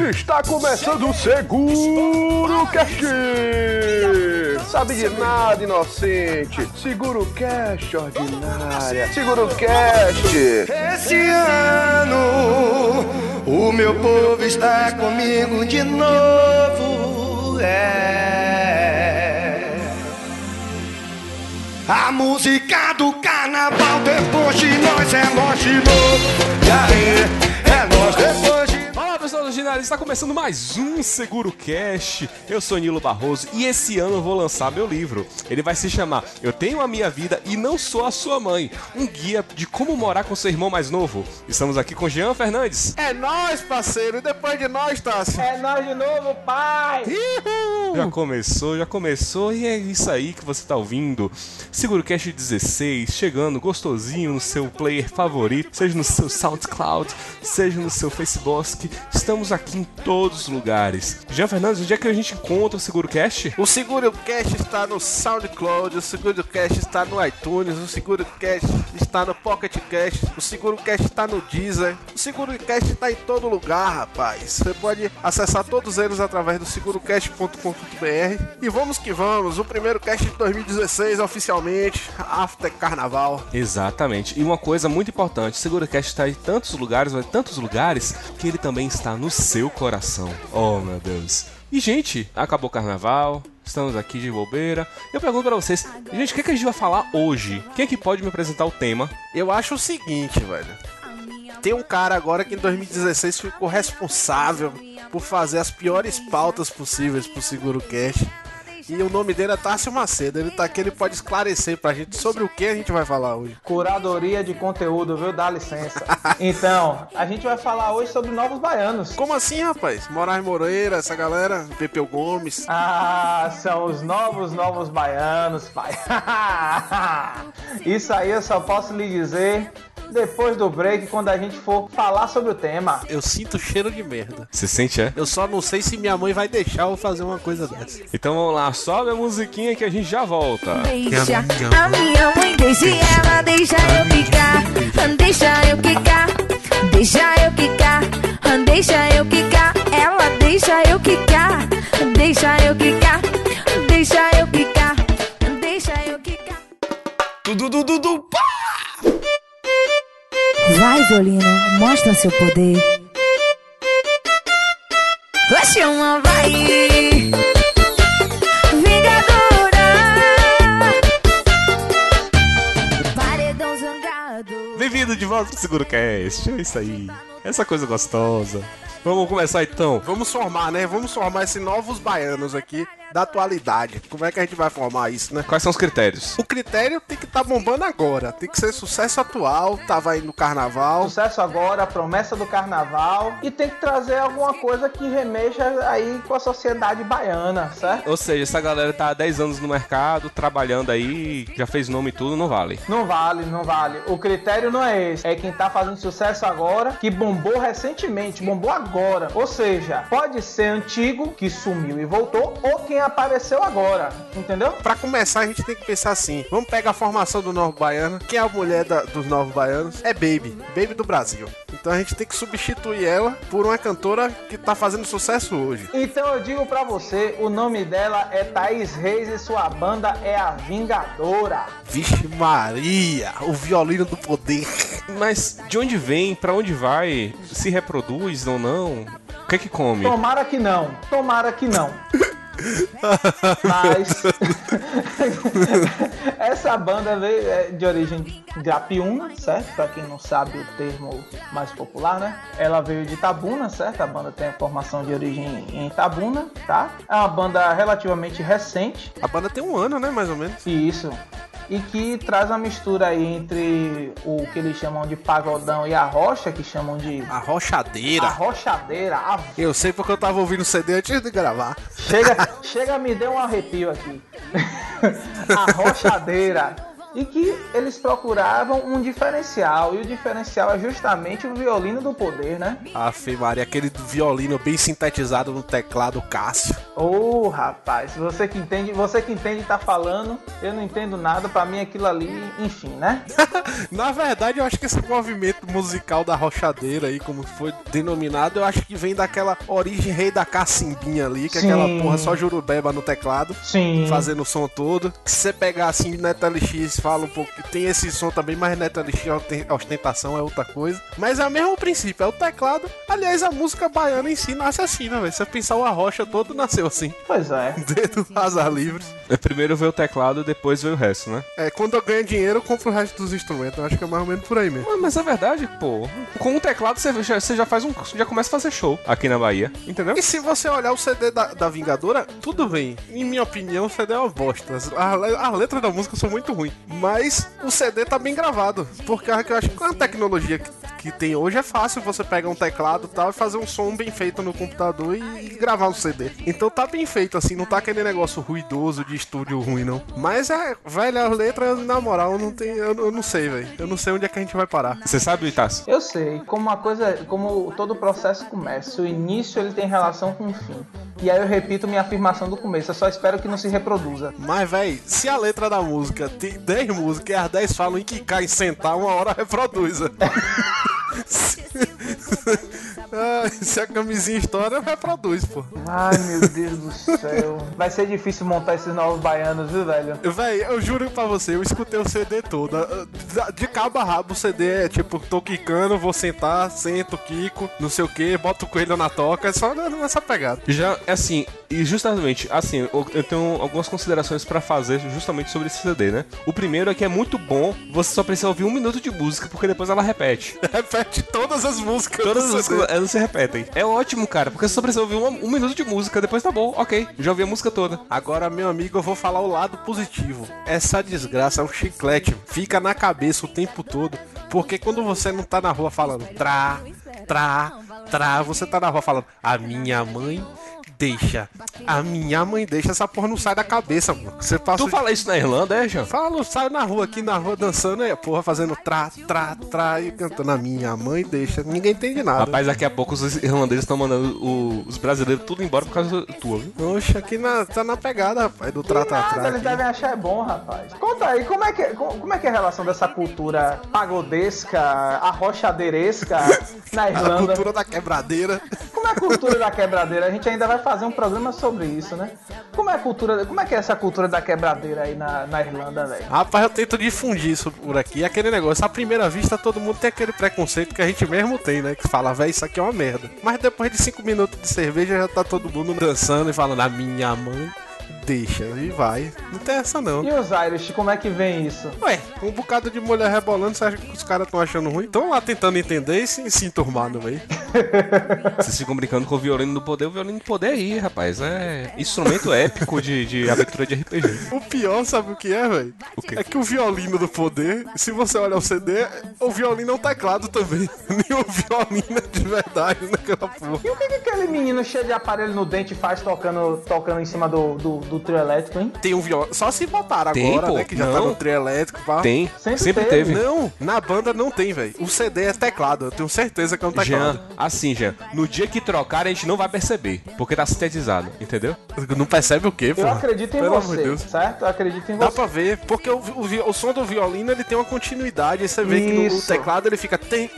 Está começando o Seguro Cast! Sabe de nada, inocente. Seguro Cast ordinária. Seguro Cast. Esse ano o meu povo está comigo de novo. É. A música do carnaval depois de nós é nós de novo. E aí, é nós depois está começando mais um Seguro Cash. Eu sou Nilo Barroso e esse ano eu vou lançar meu livro. Ele vai se chamar Eu Tenho a Minha Vida e Não Sou a Sua Mãe um guia de como morar com seu irmão mais novo. Estamos aqui com Jean Fernandes. É nós, parceiro. E depois de nós, Tassi. É nós de novo, pai! Já começou, já começou e é isso aí que você está ouvindo. Seguro Cash 16, chegando gostosinho no seu player favorito, seja no seu SoundCloud, seja no seu Facebook. Estamos aqui em todos os lugares. Jean Fernandes, onde é que a gente encontra o Seguro Cash? O Seguro Cast está no SoundCloud, o Seguro Cast está no iTunes, o Seguro Cast está no Pocket Cast, o Seguro Cast está no Deezer, o Seguro Cast está em todo lugar, rapaz. Você pode acessar todos eles através do segurocast.com.br. E vamos que vamos, o primeiro cast de 2016 oficialmente, After Carnaval. Exatamente. E uma coisa muito importante, o SeguroCast está em tantos lugares, mas tantos lugares, que ele também está no seu coração. Oh, meu Deus. E, gente, acabou o carnaval, estamos aqui de bobeira. Eu pergunto pra vocês, gente, o que, é que a gente vai falar hoje? Quem é que pode me apresentar o tema? Eu acho o seguinte, velho. Tem um cara agora que em 2016 ficou responsável por fazer as piores pautas possíveis pro Seguro Cash. E o nome dele é Tássio Macedo. Ele tá aqui, ele pode esclarecer pra gente sobre o que a gente vai falar hoje. Curadoria de conteúdo, viu? Dá licença. Então, a gente vai falar hoje sobre novos baianos. Como assim, rapaz? Moraes Moreira, essa galera, Pepeu Gomes. Ah, são os novos, novos baianos, pai. Isso aí eu só posso lhe dizer depois do break, quando a gente for falar sobre o tema. Eu sinto cheiro de merda. Você sente, é? Eu só não sei se minha mãe vai deixar eu fazer uma coisa dessa. Então vamos lá, sobe a musiquinha que a gente já volta. Deixa a minha mãe, deixe ela, deixa eu ficar, deixa eu quicar, deixa eu quicar, deixa eu quicar, ela deixa eu quicar, deixa eu quicar, deixa eu quicar, deixa eu quicar. Dudu, dudu, dudu, pá! Vai, violino, mostra seu poder. Oxe, uma vai. Vingadora. Paredão zangado. Bem-vindo de volta pro SeguroCast. É isso aí. Essa coisa gostosa. Vamos começar então. Vamos formar, né? Vamos formar esses novos baianos aqui da atualidade. Como é que a gente vai formar isso, né? Quais são os critérios? O critério tem que estar bombando agora. Tem que ser sucesso atual, tava aí no carnaval. Sucesso agora, promessa do carnaval. E tem que trazer alguma coisa que remexa aí com a sociedade baiana, certo? Ou seja, essa galera tá há 10 anos no mercado, trabalhando aí, já fez nome e tudo, não vale. Não vale, não vale. O critério não é esse. É quem tá fazendo sucesso agora, que bombou recentemente, bombou agora. Ou seja, pode ser antigo, que sumiu e voltou, ou quem apareceu agora. Entendeu? Pra começar, a gente tem que pensar assim: vamos pegar a formação do Novo Baiano. Quem é a mulher da- dos Novos Baianos? É Baby, Baby do Brasil. Então a gente tem que substituir ela por uma cantora que tá fazendo sucesso hoje. Então eu digo pra você, o nome dela é Thaís Reis e sua banda é a Vingadora. Vixe Maria, o violino do poder. Mas de onde vem, pra onde vai, se reproduz ou não? O que é que come? Tomara que não, tomara que não. Mas essa banda veio é, de origem grapiúna, certo? Pra quem não sabe o termo mais popular, né? Ela veio de Itabuna, certo? A banda tem a formação de origem em Itabuna, tá? É uma banda relativamente recente, A banda tem um ano, né, mais ou menos. isso. E que traz uma mistura aí entre o que eles chamam de pagodão e a rocha, que chamam de A rochadeira. arrochadeira, a Eu sei porque eu tava ouvindo o CD antes de gravar. Chega, chega, me deu um arrepio aqui. A rochadeira e que eles procuravam um diferencial, e o diferencial é justamente o violino do poder, né? Afe Maria, aquele violino bem sintetizado no teclado Cássio. Ô, oh, rapaz, você que entende, você que entende tá falando, eu não entendo nada, pra mim aquilo ali, enfim, né? Na verdade, eu acho que esse movimento musical da rochadeira aí, como foi denominado, eu acho que vem daquela origem rei da cacimbinha ali, que é aquela porra só jurubeba no teclado, Sim. fazendo o som todo. Se você pegar assim, Fala um pouco, tem esse som também, mas NetLX ostentação é outra coisa. Mas é o mesmo princípio, é o teclado. Aliás, a música baiana em si nasce assim, né, velho? Se você pensar o arrocha todo, nasceu assim. Pois é. Dedo azar livres. É, primeiro veio o teclado, depois veio o resto, né? É, quando eu ganho dinheiro, eu compro o resto dos instrumentos. Eu acho que é mais ou menos por aí mesmo. Mas é verdade, pô. Com o teclado você já, você já faz um. Já começa a fazer show aqui na Bahia, entendeu? E se você olhar o CD da, da Vingadora, tudo bem. Em minha opinião, o CD é uma bosta. As, as letras da música são muito ruins. Mas o CD tá bem gravado. Porque eu acho que com a tecnologia que, que tem hoje é fácil você pegar um teclado e tal e fazer um som bem feito no computador e, e gravar um CD. Então tá bem feito, assim, não tá aquele negócio ruidoso de estúdio ruim, não. Mas é, velho, as letras, na moral, não tem. Eu, eu não sei, velho. Eu não sei onde é que a gente vai parar. Você sabe, Itácio? Eu sei, como uma coisa, como todo processo começa, o início ele tem relação com o fim. E aí eu repito minha afirmação do começo, eu só espero que não se reproduza. Mas, velho, se a letra da música tem 10 músicas e as 10 falam em quicar e sentar, uma hora reproduza. Ah, se a camisinha estoura, reproduz, pô. Ai, meu Deus do céu. Vai ser difícil montar esses novos baianos, viu, velho? Véi, eu juro pra você, eu escutei o CD todo. De cabo a rabo o CD é tipo, tô quicando, vou sentar, sento, quico, não sei o que, boto o coelho na toca, é só nessa pegada. Já, assim, e justamente, assim, eu, eu tenho algumas considerações pra fazer justamente sobre esse CD, né? O primeiro é que é muito bom, você só precisa ouvir um minuto de música, porque depois ela repete. repete todas as músicas. Todas as músicas, elas se repetem. É ótimo, cara, porque você só precisa ouvir um, um minuto de música, depois tá bom, ok, já ouvi a música toda. Agora, meu amigo, eu vou falar o lado positivo. Essa desgraça é um chiclete, fica na cabeça o tempo todo. Porque quando você não tá na rua falando tra, tra, tra, você tá na rua falando a minha mãe deixa. A minha mãe deixa, essa porra não sai da cabeça, mano. Você passa. Tu fala isso na Irlanda, é, Jean? Falo, saio na rua aqui na rua dançando, é, porra, fazendo tra, tra, tra e cantando a minha mãe deixa. Ninguém entende nada. Rapaz, daqui a pouco os irlandeses estão mandando o- os brasileiros tudo embora por causa tua, viu? Oxe, aqui na, tá na pegada, rapaz, do tra, tra, Nada, tra. eles devem achar é bom, rapaz. Conta aí, como é que, como é, que é a relação dessa cultura pagodesca, arrochadeiresca na A Irlanda? cultura da quebradeira. Como é a cultura da quebradeira? A gente ainda vai fazer um programa sobre isso, né? Como é a cultura, como é que é essa cultura da quebradeira aí na, na Irlanda, velho? Rapaz, eu tento difundir isso por aqui. Aquele negócio, à primeira vista, todo mundo tem aquele preconceito que a gente mesmo tem, né? Que fala, velho, isso aqui é uma merda. Mas depois de cinco minutos de cerveja, já tá todo mundo dançando e falando, a minha mãe deixa. E vai. Não tem essa, não. E os Irish, como é que vem isso? Ué, um bocado de mulher rebolando, você acha que os caras estão achando ruim? Estão lá tentando entender e se, se enturmar no meio. Vocês ficam brincando com o violino do poder, o violino do poder aí, rapaz. É instrumento épico de, de aventura de RPG. O pior, sabe o que é, velho? É que o violino do poder, se você olhar o CD, o violino é um teclado também. Nem o violino é de verdade naquela porra. E o que, que aquele menino cheio de aparelho no dente faz tocando, tocando em cima do, do, do trio elétrico, hein? Tem um violão. Só se botaram Tem, agora, pô. né? Que já tá Não. no trio elétrico, pá. Tem, Sempre sempre, teve. teve. Não, na banda não tem, velho. O CD é teclado. Eu tenho certeza que é um teclado. Jean, assim, Jean, no dia que trocar a gente não vai perceber, porque tá sintetizado, entendeu? Não percebe o quê, pô? Eu acredito em Pelo você, Deus. certo? Eu acredito em Dá você. pra ver, porque o, o, o som do violino ele tem uma continuidade. Aí você vê que no Isso. teclado ele fica. Ten,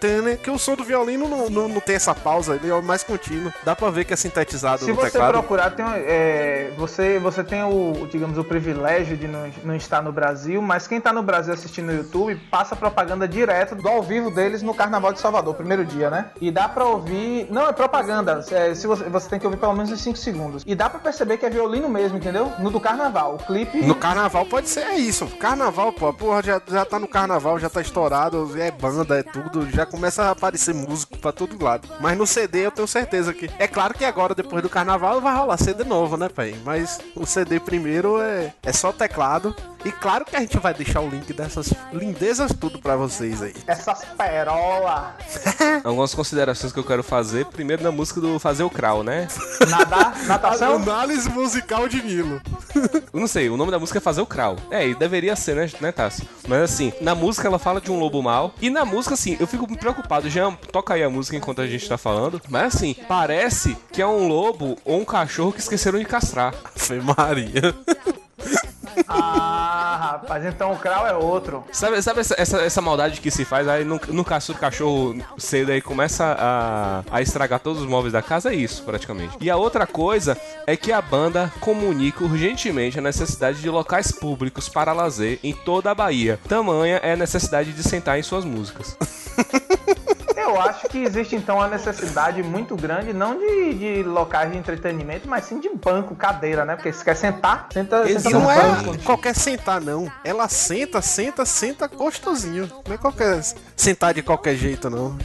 tane, tane, que o som do violino não, não, não tem essa pausa, ele é mais contínuo. Dá pra ver que é sintetizado Se no você teclado. procurar, tem, é, você, você tem o, digamos, o privilégio de não, não estar no Brasil, mas quem tá no Brasil assistindo no YouTube passa propaganda direto do ao vivo deles no Carnaval de Salvador, primeiro dia, né? E dá pra ouvir. Não, é propaganda. é, se você, você tem que ouvir pelo menos uns 5 segundos. E dá pra perceber que é violino mesmo, entendeu? No do carnaval. O clipe. No carnaval pode ser é isso. Carnaval, pô, porra já, já tá no carnaval, já tá estourado, é banda, é tudo. Já já começa a aparecer músico pra todo lado. Mas no CD eu tenho certeza que. É claro que agora, depois do carnaval, vai rolar CD novo, né, pai? Mas o CD primeiro é, é só teclado. E claro que a gente vai deixar o link dessas lindezas tudo pra vocês aí. Essas perola. Algumas considerações que eu quero fazer. Primeiro na música do Fazer o Crawl, né? Nadar, natação. Análise musical de Nilo. Eu não sei, o nome da música é Fazer o Crawl. É, e deveria ser, né, né Tássio? Mas assim, na música ela fala de um lobo mau. E na música, assim, eu fico preocupado. Já toca aí a música enquanto a gente tá falando. Mas assim, parece que é um lobo ou um cachorro que esqueceram de castrar. Foi Maria. Ah, rapaz, então o Krau é outro. Sabe, sabe essa, essa, essa maldade que se faz? Aí no, no caso do cachorro cedo aí começa a, a estragar todos os móveis da casa, é isso praticamente. E a outra coisa é que a banda comunica urgentemente a necessidade de locais públicos para lazer em toda a Bahia. Tamanha é a necessidade de sentar em suas músicas. Eu acho que existe então uma necessidade muito grande, não de, de locais de entretenimento, mas sim de banco, cadeira, né? Porque se quer sentar, senta, senta no não é banco. qualquer sentar, não. Ela senta, senta, senta gostosinho. Não é qualquer sentar de qualquer jeito, não.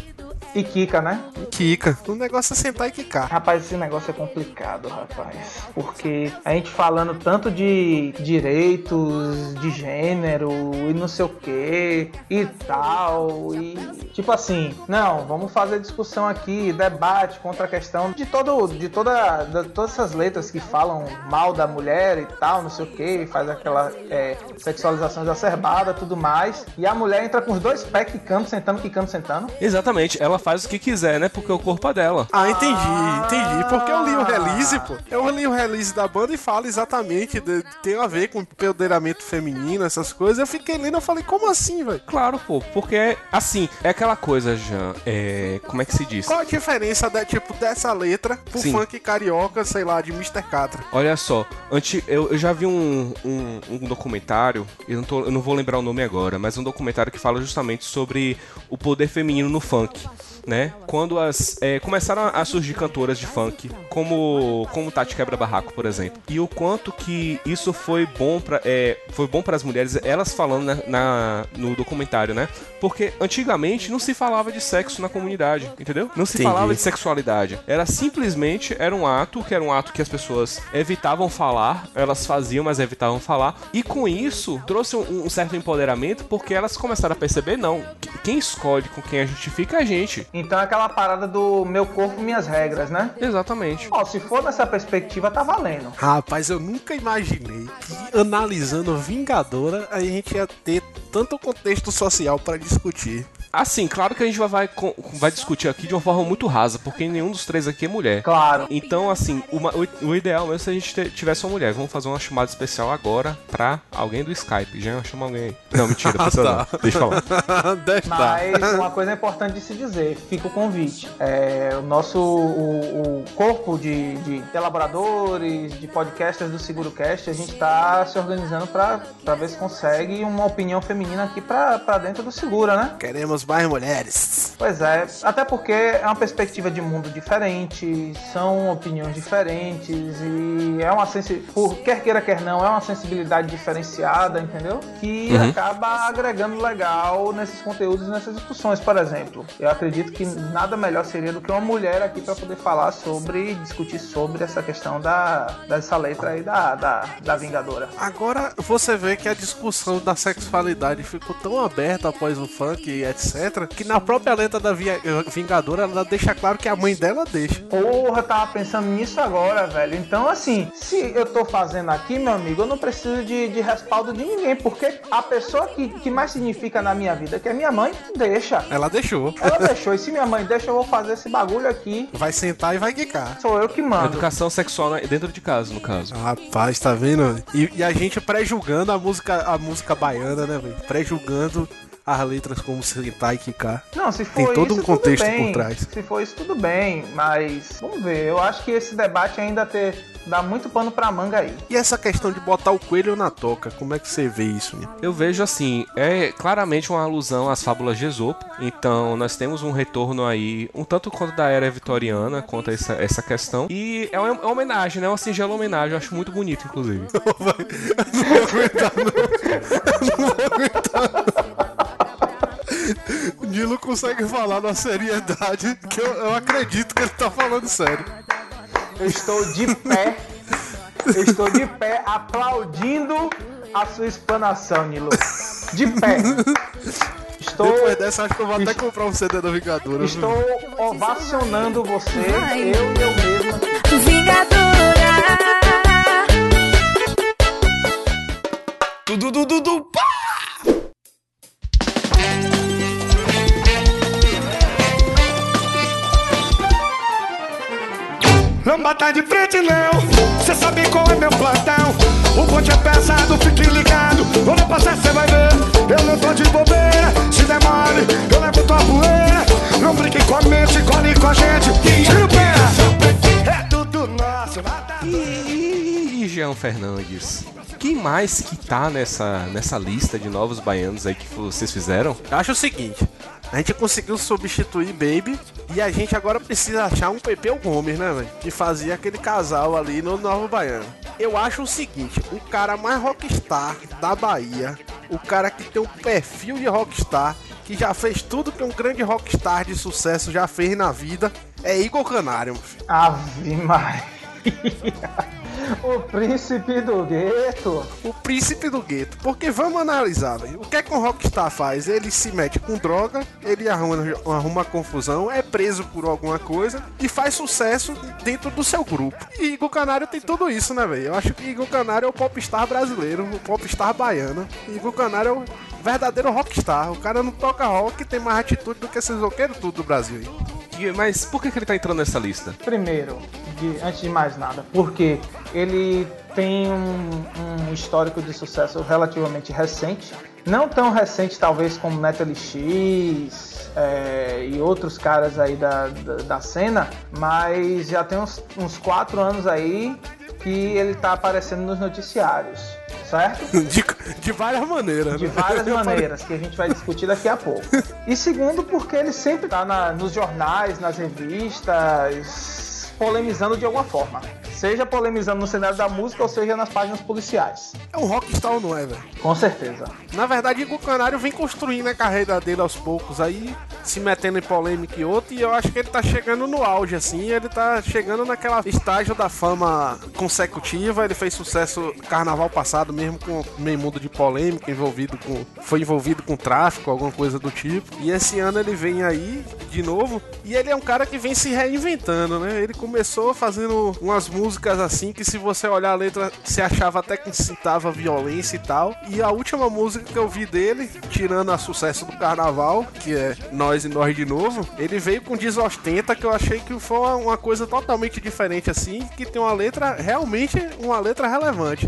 E Kika, né? Quica. O negócio é sentar e quicar. Rapaz, esse negócio é complicado, rapaz. Porque a gente falando tanto de direitos de gênero e não sei o que e tal. E tipo assim, não, vamos fazer discussão aqui, debate contra a questão de todo, de toda, de todas essas letras que falam mal da mulher e tal, não sei o que, faz aquela é, sexualização exacerbada, tudo mais. E a mulher entra com os dois pés quicando, sentando, quicando, sentando. Exatamente, ela faz o que quiser, né? Porque o corpo é dela. Ah, entendi, entendi. Porque eu li o release, pô. Eu li o release da banda e fala exatamente, de, tem a ver com empoderamento feminino, essas coisas. Eu fiquei lendo e falei, como assim, velho? Claro, pô, porque assim, é aquela coisa, Jean, é. Como é que se diz? Qual a diferença, da, tipo, dessa letra pro Sim. funk carioca, sei lá, de Mr. Catra? Olha só, anti, eu, eu já vi um, um, um documentário, eu não, tô- eu não vou lembrar o nome agora, mas um documentário que fala justamente sobre o poder feminino no funk. Né? Quando as é, começaram a surgir cantoras de funk, como como Tati Quebra Barraco, por exemplo, e o quanto que isso foi bom para é, foi bom para as mulheres, elas falando na, na- no documentário, né? Porque antigamente não se falava de sexo na comunidade, entendeu? Não se Entendi. falava de sexualidade. Era simplesmente era um ato que era um ato que as pessoas evitavam falar, elas faziam, mas evitavam falar. E com isso trouxe um, um certo empoderamento porque elas começaram a perceber não, que- quem escolhe com quem a gente fica é a gente. Então é aquela parada do meu corpo, minhas regras, né? Exatamente. Ó, se for nessa perspectiva, tá valendo. Rapaz, eu nunca imaginei que analisando Vingadora a gente ia ter tanto contexto social pra discutir. Assim, claro que a gente vai, vai, discutir aqui de uma forma muito rasa, porque nenhum dos três aqui é mulher. Claro. Então, assim, uma- o, o ideal mesmo é se a gente te- tivesse uma mulher. Vamos fazer uma chamada especial agora pra alguém do Skype. Já chama alguém aí. Não, mentira, precisa tá. não. Deixa eu falar. Deve tá. Mas uma coisa importante de se dizer, fica o convite. É, o nosso o, o corpo de, de elaboradores, de podcasters do SeguroCast, a gente está se organizando para ver se consegue uma opinião feminina aqui para dentro do Segura, né? Queremos mais mulheres. Pois é, até porque é uma perspectiva de mundo diferente, são opiniões diferentes e é uma sensi... por quer queira quer não, é uma sensibilidade diferenciada, entendeu? Que acaba agregando legal nesses conteúdos, nessas discussões, por exemplo. Eu acredito que nada melhor seria do que uma mulher aqui para poder falar sobre, discutir sobre essa questão da dessa letra aí da, da, da Vingadora. Agora você vê que a discussão da sexualidade ficou tão aberta após o funk e etc. Que na própria letra da Via- Vingadora ela deixa claro que a mãe dela deixa. Porra, tava pensando nisso agora, velho. Então, assim, se eu tô fazendo aqui, meu amigo, eu não preciso de, de respaldo de ninguém, porque a pessoa que, que mais significa na minha vida, que é minha mãe, deixa. Ela deixou. Ela deixou, e se minha mãe deixa, eu vou fazer esse bagulho aqui. Vai sentar e vai quicar. Sou eu que mando. Educação sexual dentro de casa, no caso. Rapaz, tá vendo? E, e a gente pré-julgando a música, a música baiana, né, velho? Pré-julgando as letras como sentar e quicar. Não, se for Tem todo isso, um contexto tudo bem. por trás. Se for isso, tudo bem. Mas vamos ver. Eu acho que esse debate ainda ter, dá muito pano pra manga aí. E essa questão de botar o coelho na toca, como é que você vê isso, né? Eu vejo assim, é claramente uma alusão às fábulas de Esopo. Então nós temos um retorno aí, um tanto quanto da era vitoriana, quanto a essa, essa questão. E é uma, é uma homenagem, né? Uma singela homenagem. Eu acho muito bonito, inclusive. O Nilo consegue falar na seriedade que eu, eu acredito que ele tá falando sério. Eu estou de pé. Eu estou de pé aplaudindo a sua explanação, Nilo. De pé. Estou, Depois dessa, acho que eu vou até comprar um CD da Vingadora. estou ovacionando você, eu e eu mesmo. Vingadora. Tudo, tudo, tudo, pá! Não bata de frente não, cê sabe qual é meu plantão. O bonde é pesado, fique ligado. Quando eu passar cê vai ver. Eu não tô de bobeira, se demore Eu levo tua poeira. Não brinque com a mente, corre com a gente. Tira o pé É tudo nosso, nada E, e, e Jean Fernandes? Quem mais que tá nessa, nessa lista de novos baianos aí que vocês fizeram? Eu acho o seguinte, a gente conseguiu substituir Baby e a gente agora precisa achar um Pepeu Gomes, né, velho? Que fazia aquele casal ali no Novo Baiano. Eu acho o seguinte, o cara mais rockstar da Bahia, o cara que tem um perfil de rockstar, que já fez tudo que um grande rockstar de sucesso já fez na vida, é Igor Canário. Ave Maria. O príncipe do gueto. O príncipe do gueto. Porque vamos analisar, velho. O que é que um rockstar faz? Ele se mete com droga, ele arruma, arruma confusão, é preso por alguma coisa e faz sucesso dentro do seu grupo. E Igor Canário tem tudo isso, né, velho? Eu acho que Igor Canário é o popstar brasileiro, o popstar baiano. Igor Canário é o verdadeiro rockstar. O cara não toca rock e tem mais atitude do que esses roqueiros tudo do Brasil aí. E- Mas por que, que ele tá entrando nessa lista? Primeiro, de- antes de mais nada, porque ele tem um, um histórico de sucesso relativamente recente. Não tão recente, talvez, como Natalie X é, e outros caras aí da, da, da cena, mas já tem uns, uns quatro anos aí que ele tá aparecendo nos noticiários, certo? De, de várias maneiras, De né? várias maneiras, que a gente vai discutir daqui a pouco. E segundo, porque ele sempre tá na- nos jornais, nas revistas, polemizando de alguma forma. Seja polemizando no cenário da música ou seja nas páginas policiais. É um rockstar ou não é, velho? Com certeza. Na verdade, Igor Canário vem construindo a carreira dele aos poucos aí, se metendo em polêmica e outra, e eu acho que ele tá chegando no auge, assim, ele tá chegando naquela estágio da fama consecutiva, ele fez sucesso no carnaval passado, mesmo com meio mundo de polêmica, envolvido com. foi envolvido com tráfico, alguma coisa do tipo. E esse ano ele vem aí de novo, e ele é um cara que vem se reinventando, né? Ele começou fazendo umas músicas assim que se você olhar a letra, você achava até que incitava violência e tal. E a última música que eu vi dele, tirando a sucesso do carnaval, que é Nós e Nós de Novo, ele veio com Desostenta, que eu achei que foi uma coisa totalmente diferente assim, que tem uma letra, realmente uma letra relevante.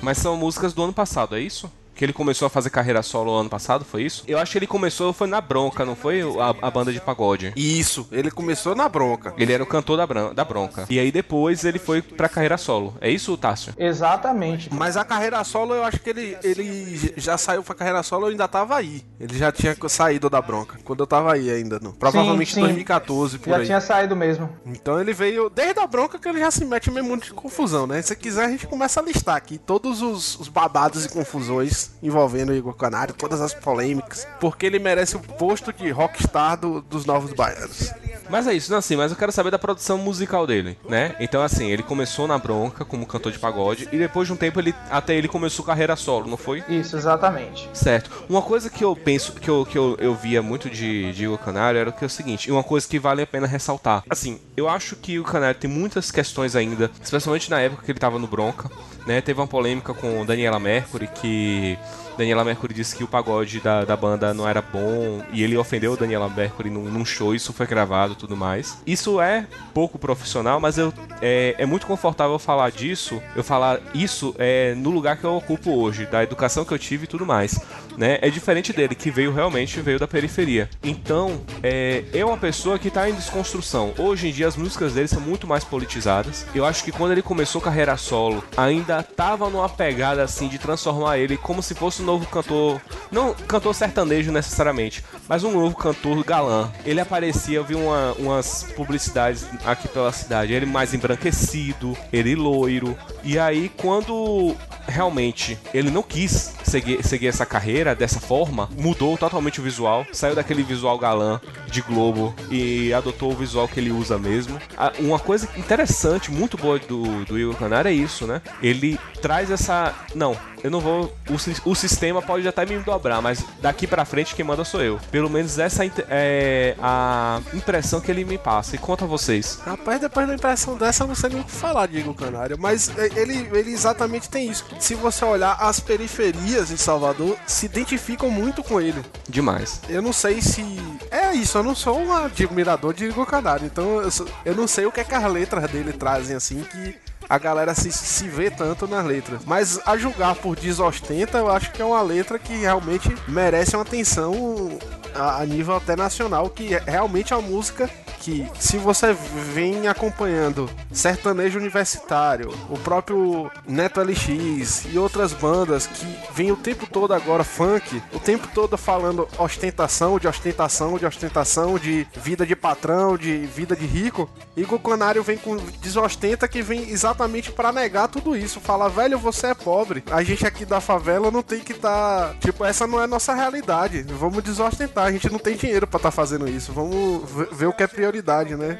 Mas são músicas do ano passado, é isso? Que ele começou a fazer carreira solo ano passado, foi isso? Eu acho que ele começou, foi na Bronca, não foi a, a banda de pagode? Isso, ele começou na bronca. Ele era o cantor da, bran- da Bronca. E aí depois ele foi pra carreira solo. É isso, Tássio? Exatamente. Mas a carreira solo, eu acho que ele, ele já saiu pra carreira solo, eu ainda tava aí. Ele já tinha saído da bronca, quando eu tava aí ainda, não. Provavelmente em sim. 2014, por Já aí. tinha saído mesmo. Então ele veio desde a bronca que ele já se mete em meio mundo de confusão, né? Se quiser, a gente começa a listar aqui todos os, os babados e confusões envolvendo o Igor Canário, todas as polêmicas, porque ele merece o posto de rockstar do- dos novos baianos. Mas é isso, não assim, mas eu quero saber da produção musical dele, né? Então assim, ele começou na Bronca como cantor de pagode e depois de um tempo ele até ele começou carreira solo, não foi? Isso, exatamente. Certo. Uma coisa que eu penso, que eu, que eu, eu via muito de, de Igor Canário era o que é o seguinte, e uma coisa que vale a pena ressaltar. Assim, eu acho que o Canário tem muitas questões ainda, especialmente na época que ele tava no Bronca, né? Teve uma polêmica com Daniela Mercury, que be Daniela Mercury disse que o pagode da, da banda não era bom e ele ofendeu Daniela Mercury num, num show, isso foi gravado tudo mais. Isso é pouco profissional, mas eu, é, é muito confortável falar disso, eu falar isso é, no lugar que eu ocupo hoje, da educação que eu tive e tudo mais. Né? É diferente dele, que veio realmente veio da periferia. Então, é, é uma pessoa que está em desconstrução. Hoje em dia as músicas dele são muito mais politizadas. Eu acho que quando ele começou carreira solo, ainda tava numa pegada assim de transformar ele como se fosse novo cantor, não cantor sertanejo necessariamente, mas um novo cantor galã. Ele aparecia, eu vi uma- umas publicidades aqui pela cidade, ele mais embranquecido, ele loiro. E aí quando realmente ele não quis seguir, seguir essa carreira dessa forma, mudou totalmente o visual, saiu daquele visual galã de Globo e adotou o visual que ele usa mesmo. Ah, Uma coisa interessante, muito boa do, do Igor Canário é isso, né? Ele traz essa. Não, eu não vou. O, o sistema pode até me dobrar, mas daqui pra frente quem manda sou eu. Pelo menos essa é a impressão que ele me passa. E conta a vocês. Rapaz, depois da impressão dessa, eu não sei nem o que falar, Diego Canário. Mas é, ele, ele exatamente tem isso. Se você olhar, as periferias em Salvador se identificam muito com ele. Demais. Eu não sei se. É isso, eu não sou um admirador de Diego Canário. Então eu, sou- eu não sei o que, é que as letras dele trazem assim que. A galera se, se vê tanto nas letras. Mas a julgar por Desostenta, eu acho que é uma letra que realmente merece uma atenção a, a nível até nacional, que é realmente é uma música que, se você vem acompanhando sertanejo universitário, o próprio Neto LX e outras bandas que vem o tempo todo agora funk, o tempo todo falando ostentação, de ostentação, de ostentação, de vida de patrão, de vida de rico, Igor Canário vem com desostenta que vem exatamente pra negar tudo isso, fala, velho, você é pobre, a gente aqui da favela não tem que tá, tipo, essa não é nossa realidade, vamos desostentar, a gente não tem dinheiro pra tá fazendo isso, vamos ver- o que é prioridade, né?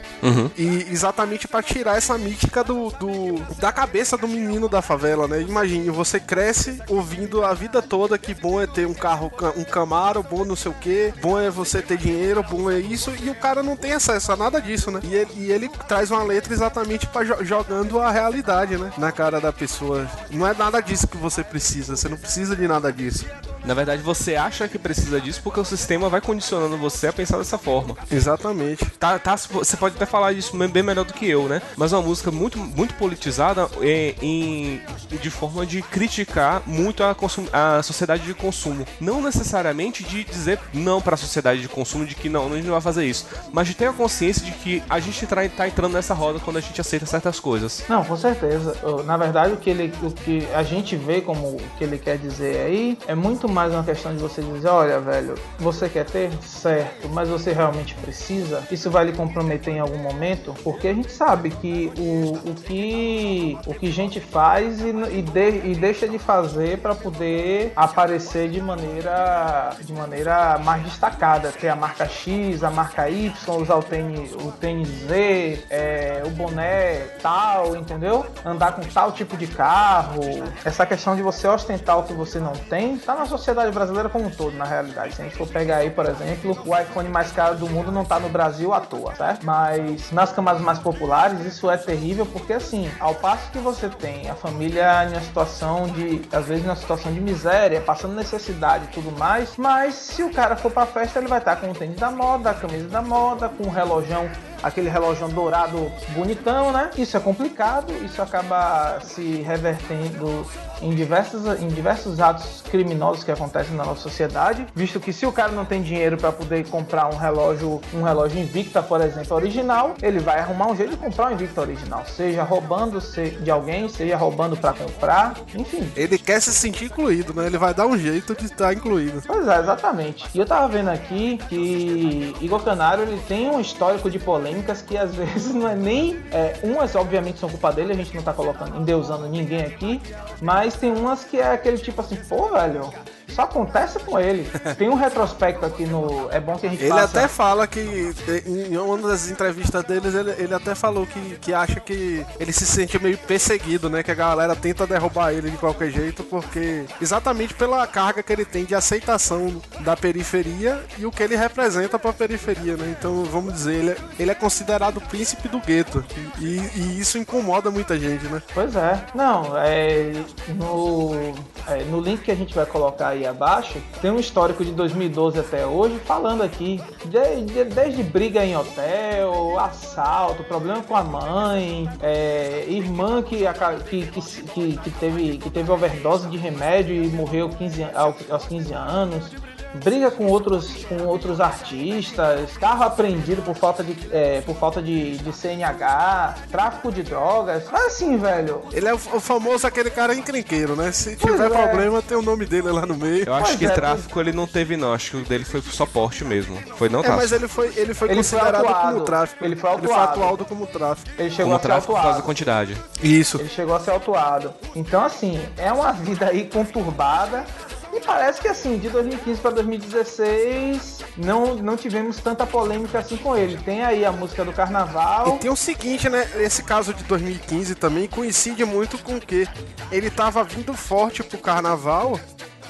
E exatamente pra tirar essa mítica do, do- da cabeça do menino da favela, né? Imagine, você cresce ouvindo a vida toda que bom é ter um carro, ca- um Camaro, bom não sei o que, bom é você ter dinheiro, bom é isso, e o cara não tem acesso a nada disso, né? E ele, e ele traz uma letra exatamente para jogando a realidade, né? Na cara da pessoa. Não é nada disso que você precisa, você não precisa de nada disso. Na verdade, você acha que precisa disso porque o sistema vai condicionando você a pensar dessa forma. Exatamente. Tá, tá, você pode até falar isso bem melhor do que eu, né? Mas é uma música muito, muito politizada é, em, de forma de criticar muito a, consum, a sociedade de consumo. Não necessariamente de dizer não para a sociedade de consumo, de que não, a gente não vai fazer isso. Mas de ter a consciência de que a gente tá, tá entrando nessa roda quando a gente aceita certas coisas. Não, com certeza. Na verdade, o que, ele, o que a gente vê como o que ele quer dizer aí é muito mais uma questão de você dizer, olha, velho, você quer ter? Certo, mas você realmente precisa? Isso vai lhe comprometer em algum momento? Porque a gente sabe que o, o que o que gente faz e, e, de- e deixa de fazer para poder aparecer de maneira de maneira mais destacada, ter a marca X, a marca Y, usar o tênis, o tênis Z, é, o boné tal, entendeu? Andar com tal tipo de carro. Essa questão de você ostentar o que você não tem, tá na sociedade brasileira como um todo, na realidade. Se a gente for pegar aí, por exemplo, o iPhone mais caro do mundo não tá no Brasil à toa, certo? Mas nas camadas mais populares, isso é terrível porque, assim, ao passo que você tem a família em uma situação de, às vezes, numa situação de miséria, passando necessidade e tudo mais, mas se o cara for pra festa, ele vai estar com o tênis da moda, a camisa da moda, com o relojão aquele relógio dourado bonitão, né? Isso é complicado, isso acaba se revertendo em diversos, em diversos atos criminosos que acontecem na nossa sociedade, visto que se o cara não tem dinheiro para poder comprar um relógio, um relógio Invicta, por exemplo, original, ele vai arrumar um jeito de comprar um Invicta original, seja roubando de alguém, seja roubando para comprar, enfim. Ele quer se sentir incluído, né? Ele vai dar um jeito de estar incluído. Pois é, exatamente. E eu tava vendo aqui que Igor Canário ele tem um histórico de que às vezes não é nem. É, umas, obviamente, são culpa dele, a gente não tá colocando, endeusando ninguém aqui, mas tem umas que é aquele tipo assim, pô, velho. Só acontece com ele. Tem um retrospecto aqui no. É bom que a gente Ele faça- até fala que, em uma das entrevistas deles, ele, ele até falou que, que acha que ele se sente meio perseguido, né? Que a galera tenta derrubar ele de qualquer jeito, porque exatamente pela carga que ele tem de aceitação da periferia e o que ele representa pra periferia, né? Então, vamos dizer, ele é, ele é considerado o príncipe do gueto. E, e isso incomoda muita gente, né? Pois é. Não, é, no, é, no link que a gente vai colocar aí abaixo, tem um histórico de 2012 até hoje, falando aqui de- de- desde briga em hotel, assalto, problema com a mãe, é, irmã que, que, que, que, teve, que teve overdose de remédio e morreu 15, an- ao- aos 15 anos briga com outros, com outros artistas, carro apreendido por falta de, é, por falta de, de CNH, tráfico de drogas. Mas assim, velho, Ele é o, o famoso aquele cara encrenqueiro, né? Se Pois tiver é. problema, tem o nome dele lá no meio. Eu acho Pois que é, tráfico ele não teve, não. Acho que o dele foi só porte mesmo. Foi não É, tráfico. mas ele foi, ele foi Ele foi considerado autuado. como tráfico. Ele foi Ele foi autuado. atuado como tráfico. ele chegou Como a ser tráfico por causa da autuado. quantidade. Isso. Ele chegou a ser autuado. Então, assim, é uma vida aí conturbada. E parece que assim, de 2015 para 2016, não, não tivemos tanta polêmica assim com ele. Tem aí a música do carnaval. E tem o seguinte, né? Esse caso de 2015 também coincide muito com o que ele tava vindo forte pro carnaval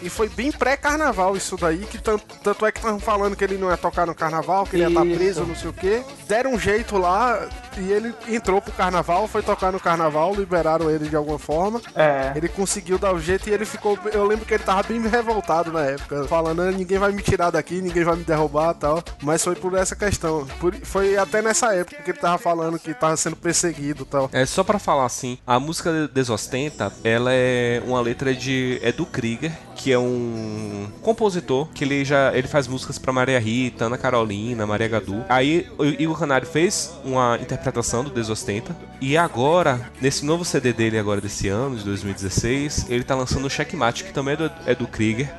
e foi bem pré-carnaval isso daí, que tanto, tanto é que estavam falando que ele não ia tocar no carnaval, que ele ia estar Isso. preso, não sei o quê. Deram um jeito lá e ele entrou pro carnaval, foi tocar no carnaval, liberaram ele de alguma forma. É. Ele conseguiu dar o jeito e ele ficou. Eu lembro que ele tava bem revoltado na época, falando: "Ah, ninguém vai me tirar daqui, ninguém vai me derrubar e tal. Mas foi por essa questão. Por- foi até nessa época que ele tava falando que tava sendo perseguido e tal. É só pra falar assim, a música Desostenta, ela é uma letra de Edu Krieger, que é um compositor que ele já ele faz músicas pra Maria Rita, Ana Carolina, Maria Gadu. Aí o Igor Canário fez uma interpretação do Desostenta e agora nesse novo CD dele agora desse ano, de 2016, ele tá lançando o Checkmate, que também é do Edu Krieger,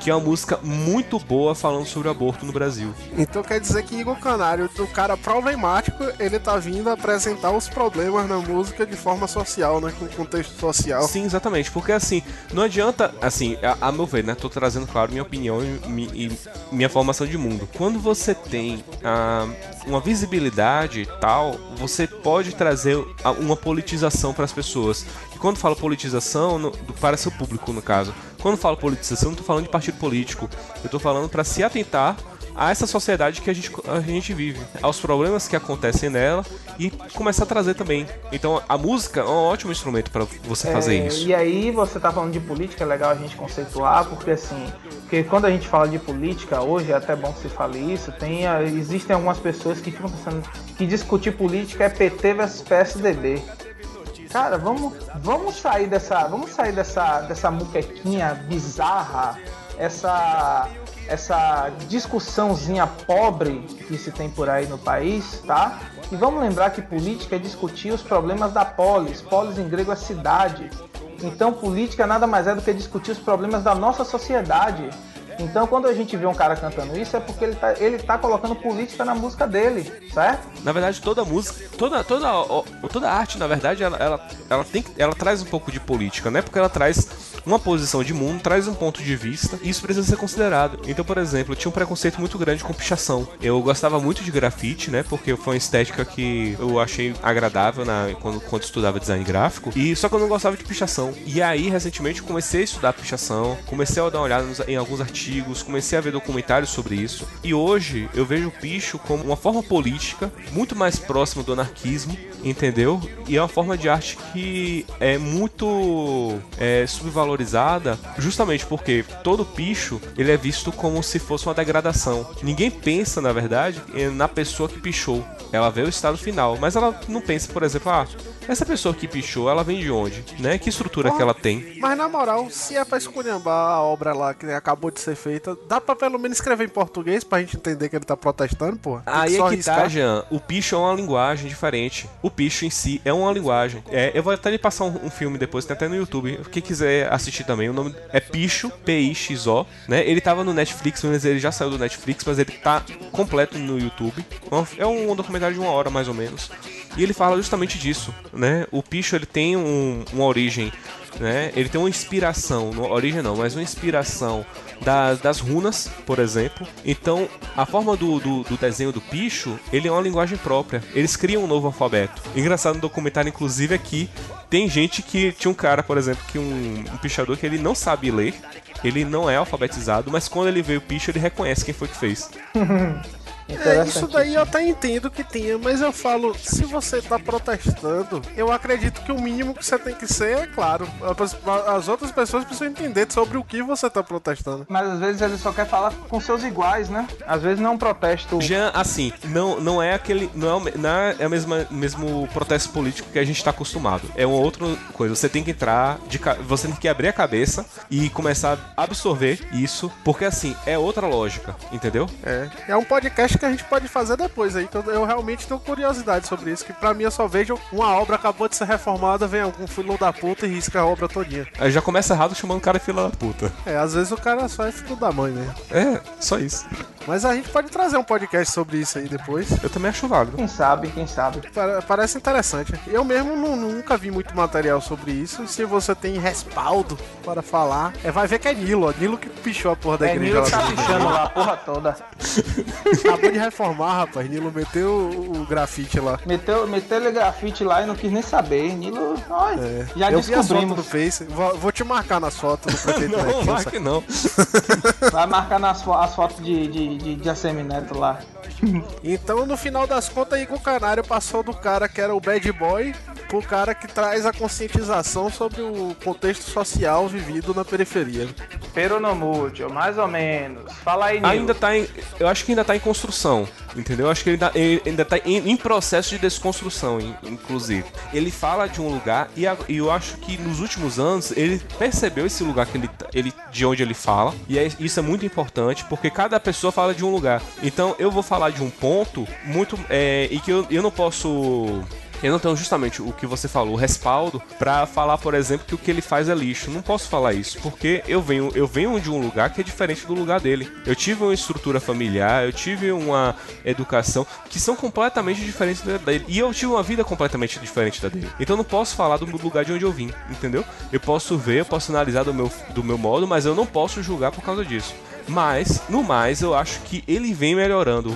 que é uma música muito boa falando sobre o aborto no Brasil. Então quer dizer que Igor Canário, do cara problemático, ele tá vindo apresentar os problemas na música de forma social, né? Com contexto social. Sim, exatamente, porque assim, não adianta, assim, a, a meu ver, né, tô trazendo, claro, minha opinião e, mi- e minha formação de mundo. Quando você tem ah, uma visibilidade tal, você pode trazer uma politização para as pessoas. E quando falo politização, no- para seu público, no caso, quando falo politização, não tô falando de partido político, eu tô falando para se atentar a essa sociedade que a gente, a gente vive, aos problemas que acontecem nela e começar a trazer também. Então a música é um ótimo instrumento para você fazer É, isso. E aí você tá falando de política, é legal a gente conceituar, porque assim, porque quando a gente fala de política hoje, é até bom que se fale isso, tem, existem algumas pessoas que ficam pensando que discutir política é PT versus PSDB. Cara, vamos, vamos sair dessa, vamos sair dessa, dessa muquequinha bizarra, essa essa discussãozinha pobre que se tem por aí no país, tá? E vamos lembrar que política é discutir os problemas da polis. Polis em grego é cidade. Então política nada mais é do que discutir os problemas da nossa sociedade. Então quando a gente vê um cara cantando isso é porque ele tá, ele tá colocando política na música dele, certo? Na verdade, toda música, toda toda toda arte, na verdade, ela, ela, ela tem ela traz um pouco de política, né? Porque ela traz uma posição de mundo, traz um ponto de vista, e isso precisa ser considerado. Então, por exemplo, eu tinha um preconceito muito grande com pichação. Eu gostava muito de grafite, né? Porque foi uma estética que eu achei agradável na, quando, quando estudava design gráfico. E só que eu não gostava de pichação. E aí, recentemente, comecei a estudar pichação, comecei a dar uma olhada nos- em alguns artigos, comecei a ver documentários sobre isso. E hoje eu vejo o picho como uma forma política muito mais próxima do anarquismo, entendeu? E é uma forma de arte que é muito é, subvalorizada, justamente porque todo picho ele é visto como se fosse uma degradação. Ninguém pensa, na verdade, na pessoa que pichou. Ela vê o estado final, mas ela não pensa, por exemplo, ah, essa pessoa que pichou, ela vem de onde, né? Que estrutura que ela tem? Mas na moral, se é pra esculhambar a obra lá que acabou de ser feita, dá pra pelo menos escrever em português pra gente entender que ele tá protestando, porra. Tem Aí é que tá, arriscar. Jean. O picho é uma linguagem diferente. O picho em si é uma linguagem. É, eu vou até lhe passar um, um filme depois, tem até no YouTube. Quem quiser assistir também, o nome é Picho, P-I-X-O, né? Ele tava no Netflix, mas ele já saiu do Netflix, mas ele tá completo no YouTube. É um documentário de uma hora, mais ou menos. E ele fala justamente disso, né? O picho, ele tem um- uma origem né? Ele tem uma inspiração, não, origem não, mas uma inspiração das, das runas, por exemplo. Então, a forma do, do, do desenho do picho, ele é uma linguagem própria. Eles criam um novo alfabeto. Engraçado no documentário, inclusive, aqui tem gente que tinha um cara, por exemplo, que um, um pichador que ele não sabe ler. Ele não é alfabetizado, mas quando ele vê o picho, ele reconhece quem foi que fez. É, isso daí eu até entendo que tenha, mas eu falo, se você tá protestando, eu acredito que o mínimo que você tem que ser é claro. As, as outras pessoas precisam entender sobre o que você tá protestando. Mas às vezes ele só quer falar com seus iguais, né? Às vezes não é um protesto. Jean, assim, não, não é aquele. Não é, o não é a mesma, mesmo protesto político que a gente tá acostumado. É uma outra coisa. Você tem que entrar, de, você tem que abrir a cabeça e começar a absorver isso, porque assim, é outra lógica, entendeu? É. É um podcast que a gente pode fazer depois aí, que eu, eu realmente tenho curiosidade sobre isso, que pra mim eu só vejo uma obra acabou de ser reformada, vem algum filho da puta e risca a obra todinha. Aí já começa errado chamando o cara de filha da puta. É, às vezes o cara só é filho da mãe mesmo. É, só isso. Mas a gente pode trazer um podcast sobre isso aí depois. Eu também acho válido. Quem sabe, quem sabe. Pare- Parece interessante. Eu mesmo nu- nunca vi muito material sobre isso. Se você tem respaldo para falar, é, vai ver que é Nilo, ó. Nilo que pichou a porra da É igreja Nilo tá pichando lá a porra toda. Acabou de reformar, rapaz. Nilo meteu o, o grafite lá. Meteu, meteu ele grafite lá e não quis nem saber. Nilo, já É. Eu vi as fotos descobrimos. do Face. Vou, vou te marcar nas fotos do prefeito Não, Netinho, vai saca? que não. Vai marcar nas fo- as fotos de, de, de, de Assemineto lá. Então, no final das contas, Igor Canário passou do cara que era o bad boy pro cara que traz a conscientização sobre o contexto social vivido na periferia. Pero no mucho, mais ou menos. Fala aí, Nilo. Ainda tá em. Eu acho que ainda tá em construção. Entendeu? Eu acho que ele ainda, ele ainda tá em, em processo de desconstrução, in- inclusive. Ele fala de um lugar e, a- e eu acho que nos últimos anos ele percebeu esse lugar que ele, tá- ele de onde ele fala. E é- isso é muito importante porque cada pessoa fala de um lugar. Então eu vou falar de um ponto muito. é, e que eu, eu não posso. Eu não tenho justamente o que você falou, o respaldo, pra falar, por exemplo, que o que ele faz é lixo. Não posso falar isso, porque eu venho, eu venho de um lugar que é diferente do lugar dele. Eu tive uma estrutura familiar, eu tive uma educação que são completamente diferentes da dele. E eu tive uma vida completamente diferente da dele. Então não posso falar do lugar de onde eu vim, entendeu? Eu posso ver, eu posso analisar do meu, do meu modo, mas eu não posso julgar por causa disso. Mas, no mais, eu acho que ele vem melhorando.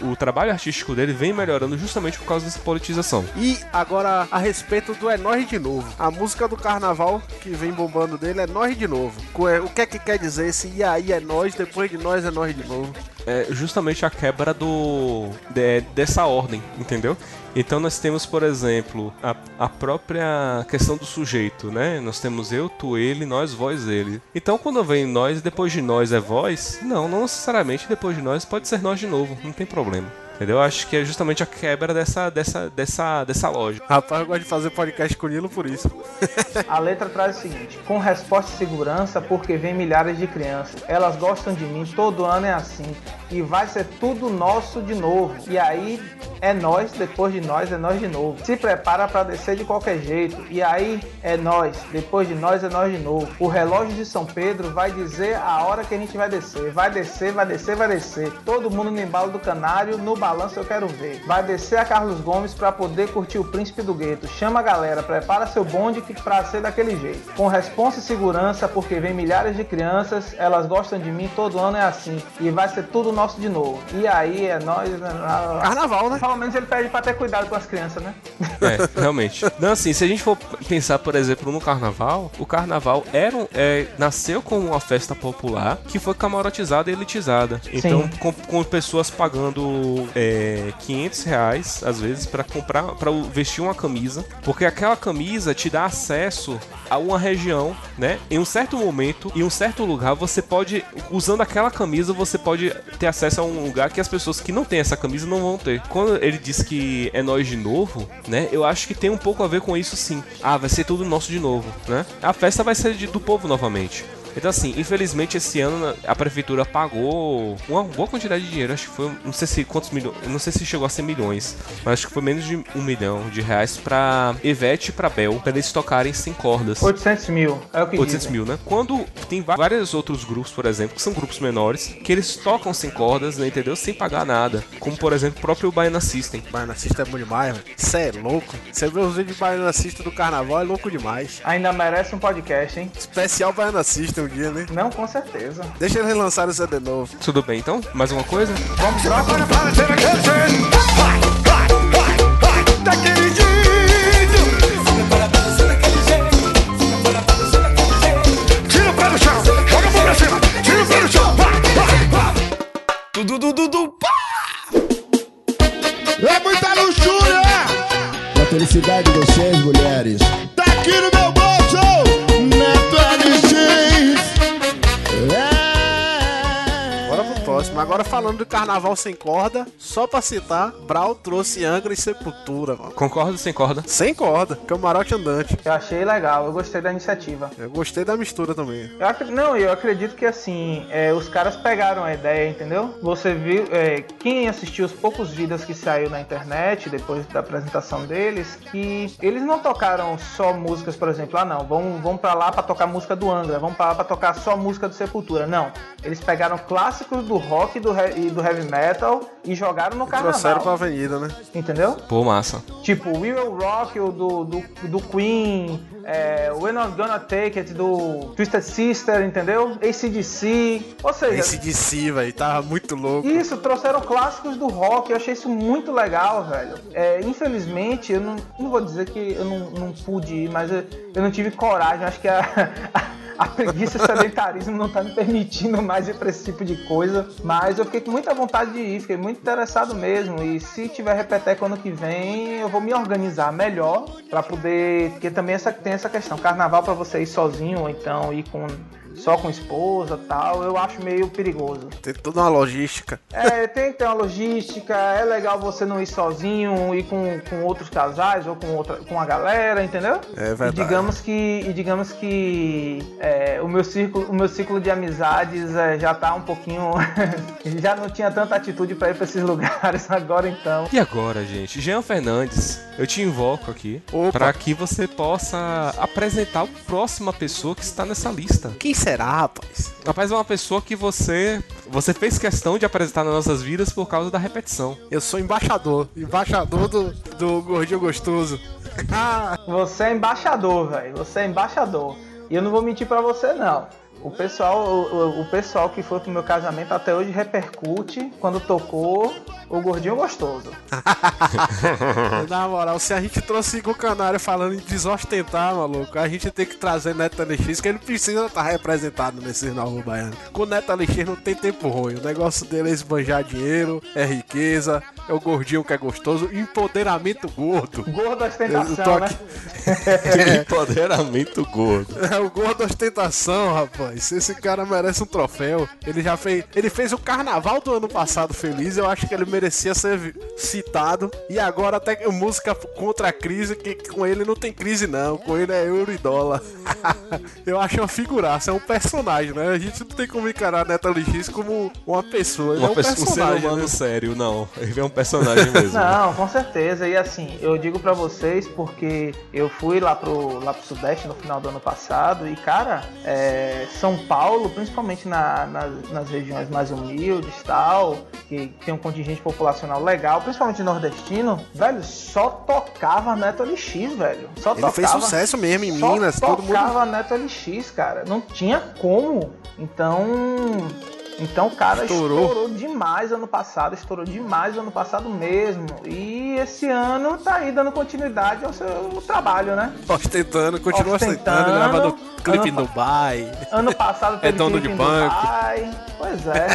O, o trabalho artístico dele vem melhorando justamente por causa dessa politização. E agora, a respeito do É Nós de Novo. A música do carnaval que vem bombando dele é Nós de Novo. É- O que é que quer dizer esse e aí é nós, depois de nós é nós de novo? é justamente a quebra do de- dessa ordem, entendeu? Então nós temos, por exemplo, a, a própria questão do sujeito, né? Nós temos eu, tu, ele, nós, vós, ele. Então quando vem nós, depois de nós é vós, não, não necessariamente depois de nós pode ser nós de novo, não tem problema. Entendeu? Eu Acho que é justamente a quebra dessa, dessa, dessa, dessa lógica. Rapaz, eu gosto de fazer podcast com o Nilo por isso. A letra traz o seguinte: com resposta e segurança, porque vem milhares de crianças. Elas gostam de mim, todo ano é assim. E vai ser tudo nosso de novo. E aí é nós, depois de nós é nós de novo. Se prepara pra descer de qualquer jeito. E aí é nós, depois de nós é nós de novo. O relógio de São Pedro vai dizer a hora que a gente vai descer. Vai descer, vai descer, vai descer. Todo mundo no embalo do canário, no balanço eu quero ver. Vai descer a Carlos Gomes pra poder curtir o príncipe do gueto. Chama a galera, prepara seu bonde que pra ser daquele jeito. Com responsa e segurança, porque vem milhares de crianças, elas gostam de mim, todo ano é assim. E vai ser tudo nosso de novo. E aí é nós. Carnaval, né? Pelo menos ele pede pra ter cuidado com as crianças, né? É, realmente. Não, assim, se a gente for pensar, por exemplo, no carnaval, o carnaval era um- é, nasceu como uma festa popular que foi camarotizada e elitizada. Então, com, com pessoas pagando é, 500 reais, às vezes, pra comprar, para vestir uma camisa, porque aquela camisa te dá acesso a uma região, né? Em um certo momento, em um certo lugar, você pode, usando aquela camisa, você pode ter acesso a um lugar que as pessoas que não têm essa camisa não vão ter. Quando ele diz que é nós de novo, né? Eu acho que tem um pouco a ver com isso sim. Ah, vai ser tudo nosso de novo, né? A festa vai ser de- do povo novamente. Então assim, infelizmente esse ano a prefeitura pagou uma boa quantidade de dinheiro, acho que foi, não sei se quantos milhões, não sei se chegou a 100 milhões, mas acho que foi menos de um milhão de reais pra Ivete e pra Bel, pra eles tocarem sem cordas. 800 mil, é o que 800 dizem. mil, né? Quando tem vários outros grupos, por exemplo, que são grupos menores, que eles tocam sem cordas, né, entendeu? Sem pagar nada. Como, por exemplo, o próprio Baiana System. Baiana System é bom demais, velho. Você é louco. Você vê os vídeos de Baiana System do carnaval, é louco demais. Ainda merece um podcast, hein? Especial Baiana System um dia, né? Não, com certeza. Deixa eles lançarem o CD novo. Tudo bem, então? Mais uma coisa? Vamos Agora para ser aquele jeito. Vai, vai, vai, vai. Daquele jeito. Tira o pé do chão. Joga a mão pra cima. Tira o pé do chão. Vai, vai, vai. Pá! É muita luxúria. A felicidade de vocês, mulheres. Tá aqui no meu bolso. Próximo. Agora falando do carnaval sem corda, só pra citar, Brau trouxe Angra e Sepultura, mano. Concordo sem corda? Sem corda, camarote andante. Eu achei legal, eu gostei da iniciativa. Eu gostei da mistura também. Eu ac- não, eu acredito que assim, é, os caras pegaram a ideia, entendeu? Você viu, é, quem assistiu os poucos vídeos que saiu na internet depois da apresentação deles, que eles não tocaram só músicas, por exemplo, ah não, vamos, vamos pra lá pra tocar música do Angra, vamos pra lá pra tocar só música do Sepultura. Não, eles pegaram clássicos do rock e do, e do heavy metal e jogaram no Trouxeram pra carnaval, avenida, né? entendeu? Pô, massa. Tipo, We Will Rock, o do, do, do Queen, é, We're Not Gonna Take It, do Twisted Sister, entendeu? ACDC, ou seja... Si, velho, tava muito louco. Isso, trouxeram clássicos do rock, eu achei isso muito legal, velho. É, infelizmente, eu não, não vou dizer que eu não, não pude ir, mas eu, eu não tive coragem, acho que a, a preguiça e o sedentarismo não tá me permitindo mais ir pra esse tipo de coisa. Mas eu fiquei com muita vontade de ir, fiquei muito interessado mesmo. E se tiver repeteco ano que vem, eu vou me organizar melhor pra poder. Porque também essa, tem essa questão: carnaval pra você ir sozinho ou então ir com. Só com esposa tal, eu acho meio perigoso. Tem toda uma logística. É, tem que ter uma logística, é legal você não ir sozinho, ir com, com outros casais ou com outra com a galera, entendeu? É verdade. E digamos que, e digamos que é, o, meu círculo, o meu ciclo de amizades é, já tá um pouquinho. já não tinha tanta atitude pra ir pra esses lugares agora então. E agora, gente? Jean Fernandes, eu te invoco aqui para que você possa apresentar a próxima pessoa que está nessa lista. Quem será, rapaz? Rapaz, é uma pessoa que você você fez questão de apresentar nas nossas vidas por causa da repetição. Eu sou embaixador. Embaixador do, do Gordinho Gostoso. Ah, Você é embaixador, velho. Você é embaixador. E eu não vou mentir pra você, não. O pessoal, o, o- o pessoal que foi pro meu casamento até hoje repercute quando tocou o gordinho gostoso. Na moral, se a gente trouxe Igor Canário falando em desostentar, maluco, a gente tem que trazer Neto LX, que ele precisa estar representado nesses novos baianos. Com o Neto LX não tem tempo ruim. O negócio dele é esbanjar dinheiro, é riqueza, é o gordinho que é gostoso, empoderamento gordo. Gordo ostentação, né? Empoderamento gordo. É o gordo ostentação, rapaz. Esse cara merece um troféu. Ele já fez. Ele fez o carnaval do ano passado feliz. Eu acho que ele merecia ser citado. E agora até que música contra a crise, que com ele não tem crise, não. Com ele é euro e dólar. eu acho uma figuraça, é um personagem, né? A gente não tem como encarar Neto LX como uma pessoa. Ele é Uma um pessoa, um ser personagem. humano né? sério, não. Ele é um personagem mesmo. Não, com certeza. E assim, eu digo pra vocês porque eu fui lá pro, lá pro Sudeste no final do ano passado e, cara, é, São Paulo, principalmente na- nas- nas regiões mais humildes e tal, que tem um contingente populacional legal, principalmente nordestino, velho, só tocava Neto LX, velho. Só Ele tocava. fez sucesso mesmo em só Minas, todo mundo. tocava Neto LX, cara. Não tinha como. Então. Então, cara, Estourou. estourou. demais ano passado, estourou demais ano passado mesmo. E esse ano tá aí dando continuidade ao seu trabalho, né? Ostentando, continua Ostentando. gravando clipe em Ano pa- Dubai. Ano passado teve É dono de em banco. Dubai. Pois é.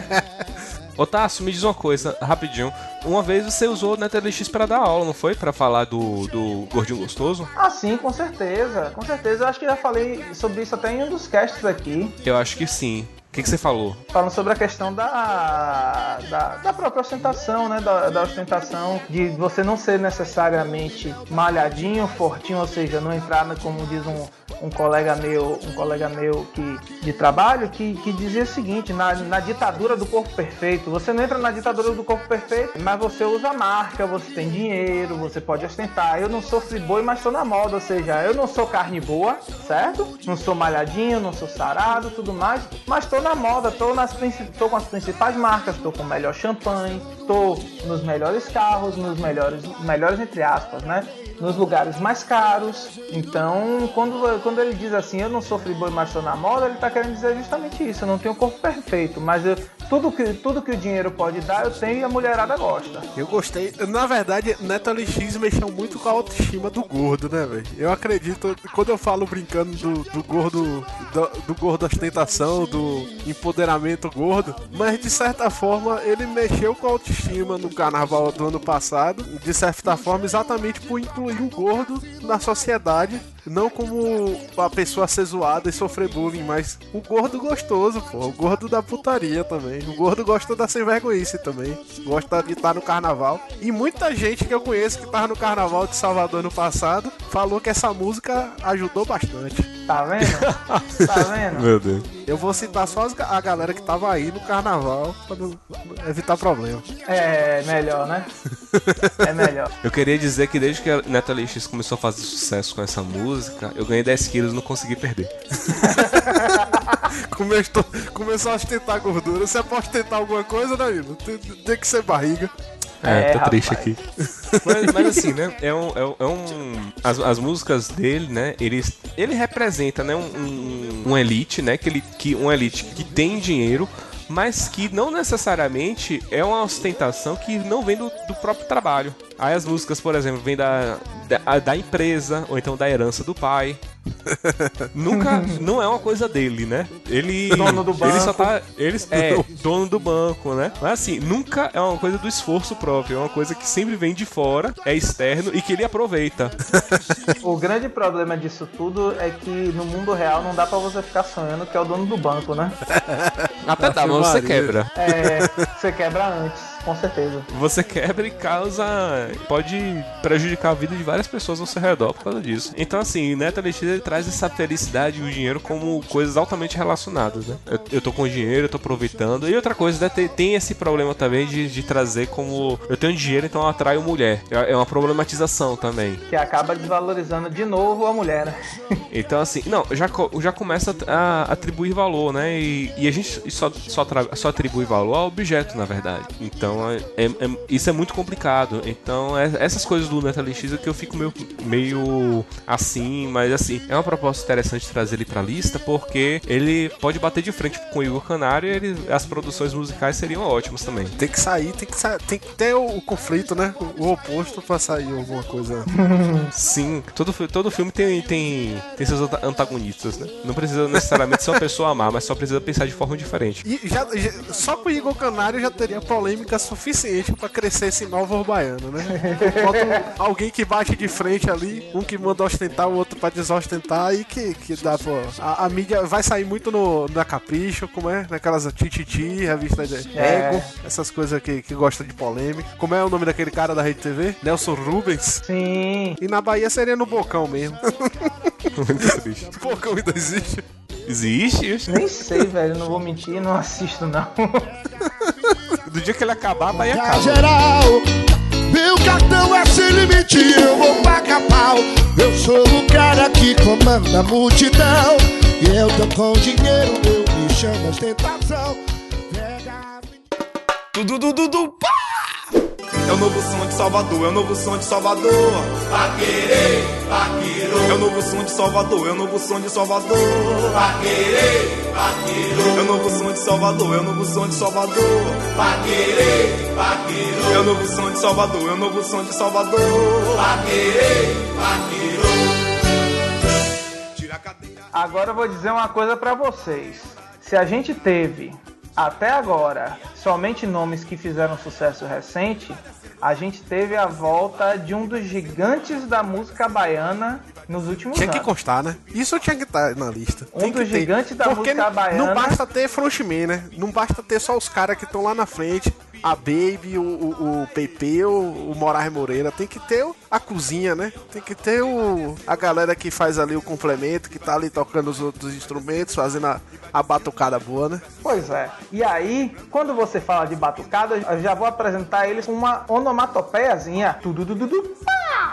Ô Tássio, me diz uma coisa, rapidinho. Uma vez você usou o NetLX pra dar aula, não foi? Pra falar do, do Gordinho Gostoso? ah, sim, com certeza. Com certeza. Eu acho que já falei sobre isso até em um dos casts aqui. Eu acho que sim. O que, que você falou? falando sobre a questão da, da, da própria ostentação, né? Da, da ostentação, de você não ser necessariamente malhadinho, fortinho, ou seja, não entrar, no- como diz um, um colega meu, um colega meu que, de trabalho, que, que dizia o seguinte, na, na ditadura do corpo perfeito, você não entra na ditadura do corpo perfeito, mas você usa marca, você tem dinheiro, você pode ostentar. Eu não sou friboi, mas estou na moda, ou seja, eu não sou carne boa, certo? Não sou malhadinho, não sou sarado, tudo mais, mas estou na moda, estou nas tô com as principais marcas, estou com o melhor champanhe, estou nos melhores carros, nos melhores, melhores entre aspas, né? Nos lugares mais caros. Então, quando, quando ele diz assim, eu não sou friboi, estou na moda, ele está querendo dizer justamente isso. Eu não tenho corpo perfeito, mas eu, tudo, que, tudo que o dinheiro pode dar, eu tenho e a mulherada gosta. Eu gostei. Na verdade, Neto LX mexeu muito com a autoestima do gordo, né, velho? Eu acredito, quando eu falo brincando do, do gordo, do, do gordo ostentação, do empoderamento gordo, mas de certa forma ele mexeu com a autoestima no carnaval do ano passado, de certa forma, exatamente por incluir o gordo na sociedade não como a pessoa ser zoada e sofrer bullying, mas o gordo gostoso, pô. O gordo da putaria também. O gordo gosta da sem vergonhice também. Gosta de estar no carnaval. E muita gente que eu conheço que tava no carnaval de Salvador no passado falou que essa música ajudou bastante. Tá vendo? Tá vendo? Meu Deus. Eu vou citar só a galera que tava aí no carnaval pra não evitar problema. É melhor, né? É melhor. Eu queria dizer que desde que a Natalie X começou a fazer sucesso com essa música, eu ganhei 10 quilos e não consegui perder. Começou, começou a ostentar gordura. Você pode tentar alguma coisa, Danilo? Tem, tem que ser barriga. É, É, tô triste aqui. Mas, mas assim, né? É um. É um, é um- as, as músicas dele, né? Ele, ele representa, né? Um, um, um elite, né? Que ele, que, um elite que tem dinheiro, mas que não necessariamente é uma ostentação que não vem do, do próprio trabalho. Aí as músicas, por exemplo, vêm da, da, da empresa, ou então da herança do pai. Nunca. Não é uma coisa dele, né? Ele. Dono do Ele só banco. tá. Ele, é, dono do banco, né? Mas assim, nunca é uma coisa do esforço próprio. É uma coisa que sempre vem de fora, é externo e que ele aproveita. O grande problema disso tudo é que no mundo real não dá pra você ficar sonhando que é o dono do banco, né? Até dá, mas você quebra. É, você quebra antes, com certeza. Você quebra e causa. Pode prejudicar a vida de várias pessoas ao seu redor por causa disso. Então, assim, Neto Alexis ele traz essa felicidade e o dinheiro como coisas altamente relacionadas, né? Eu, eu tô com dinheiro, eu tô aproveitando. E outra coisa, né, tem, tem esse problema também de, de trazer como. Eu tenho dinheiro, então eu atraio mulher. É é uma problematização também. Que acaba desvalorizando de novo a mulher, né? Então, assim, não, já, já começa a atribuir valor, né? E, e a gente só, só, só atribui valor ao objeto, na verdade. Então, é, é- é- isso é muito complicado. Então, é- essas coisas do Metal X é que eu fico meio, meio assim, mas assim, é uma proposta interessante trazer ele pra lista, porque ele pode bater de frente com o Igor Canário e ele- as produções musicais seriam ótimas também. Tem que sair, tem que, sa- tem que ter o, o conflito, né? O, o oposto pra sair alguma coisa. Sim, todo, todo filme tem, tem, tem seus anta- antagonistas, né? Não precisa necessariamente ser uma pessoa má, mas só precisa pensar de forma diferente. E já, já- só com o Igor Canário já teria polêmica suficiente pra crescer esse novo baiano, né? Bota um- alguém que bate de frente ali, um que manda ostentar, o outro pra desostentar, e que, que dá, pô. A, a mídia vai sair muito no, na Capricho, como é? Naquelas Tititi, revista de É. Ego, essas coisas que, que gostam de polêmica. Como é o nome daquele cara da Rede TV? Nelson Rubens. Sim. E na Bahia seria no Bocão mesmo. Muito triste. Bocão ainda existe. Existe? Nem sei, velho. Não vou mentir, não assisto, não. Do dia que ele acabar, vai acabar. geral, meu cartão é sem limite, eu vou pagar pau. Eu sou o cara que comanda a multidão. E eu tô com dinheiro, eu me chamo ostentação. Pega a Tudo, tudo, tudo, pá! É o novo som de Salvador, é o novo som de Salvador. Paquerê, paquerô. É o novo som de Salvador, é o novo som de Salvador. Paquerê, paquerô. É o novo som de Salvador, é o novo som de Salvador. Paquerê, paquerô. É o novo som de Salvador, é o novo som de Salvador. Paquerê, paquerô. Tira a cadeira. Agora eu vou dizer uma coisa pra vocês. Se a gente teve até agora somente nomes que fizeram sucesso recente, a gente teve a volta de um dos gigantes da música baiana nos últimos Tinha que anos. constar, né? Isso tinha que estar na lista. Um Tem que dos gigantes da Porque música não- baiana. Não basta ter frontman, né? Não basta ter só os caras que estão lá na frente. A Baby, o, o, o Pepe, o, o Moraes Moreira. Tem que ter o- a cozinha, né? Tem que ter o, a galera que faz ali o complemento, que tá ali tocando os outros instrumentos, fazendo a, a batucada boa, né? Pois é. E aí, quando você fala de batucada, eu já vou apresentar eles uma onomatopeiazinha. Tudo, tudo, tudo.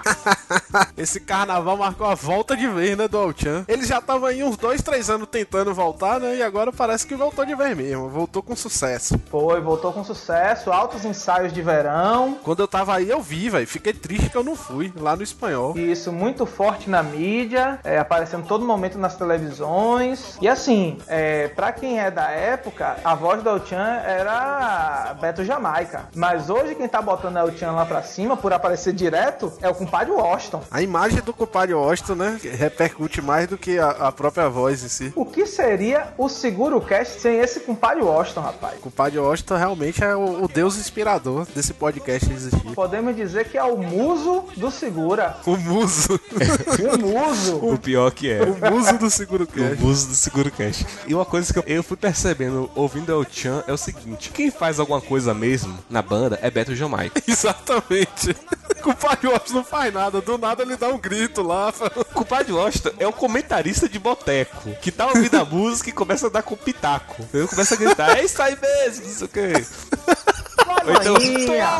Esse carnaval marcou a volta de vez, né, do Alchan. Ele já tava aí uns dois, três anos tentando voltar, né? E agora parece que voltou de vez mesmo. Voltou com sucesso. Foi, voltou com sucesso, altos ensaios de verão. Quando eu tava aí, eu vi, velho. Fiquei triste que eu não fui lá no espanhol. Isso muito forte na mídia, é, aparecendo todo momento nas televisões. E assim, é, para quem é da época, a voz do El-Chan era Beto Jamaica. Mas hoje quem tá botando El-Chan lá pra cima, por aparecer direto, é o compadre Washington. A imagem do compadre Washington, né? Repercute mais do que a, a própria voz em si. O que seria o Seguro Cast sem esse compadre Washington, rapaz? O compadre Washington realmente é o, o deus inspirador desse podcast existir. Podemos dizer que é o muso do Segura. O muso. O muso. O pior que é. o muso do Seguro O Cast. muso do Seguro Cash. E uma coisa que eu, eu fui percebendo ouvindo El Chan é o seguinte: quem faz alguma coisa mesmo na banda é Beto Jamaica. Exatamente. O compadre Washington não faz nada. Do nada ele dá um grito lá. O compadre Washington é o comentarista de boteco que tá ouvindo a música e começa a dar com pitaco. Ele começa a gritar: é isso aí mesmo, não sei o quê. Ou então,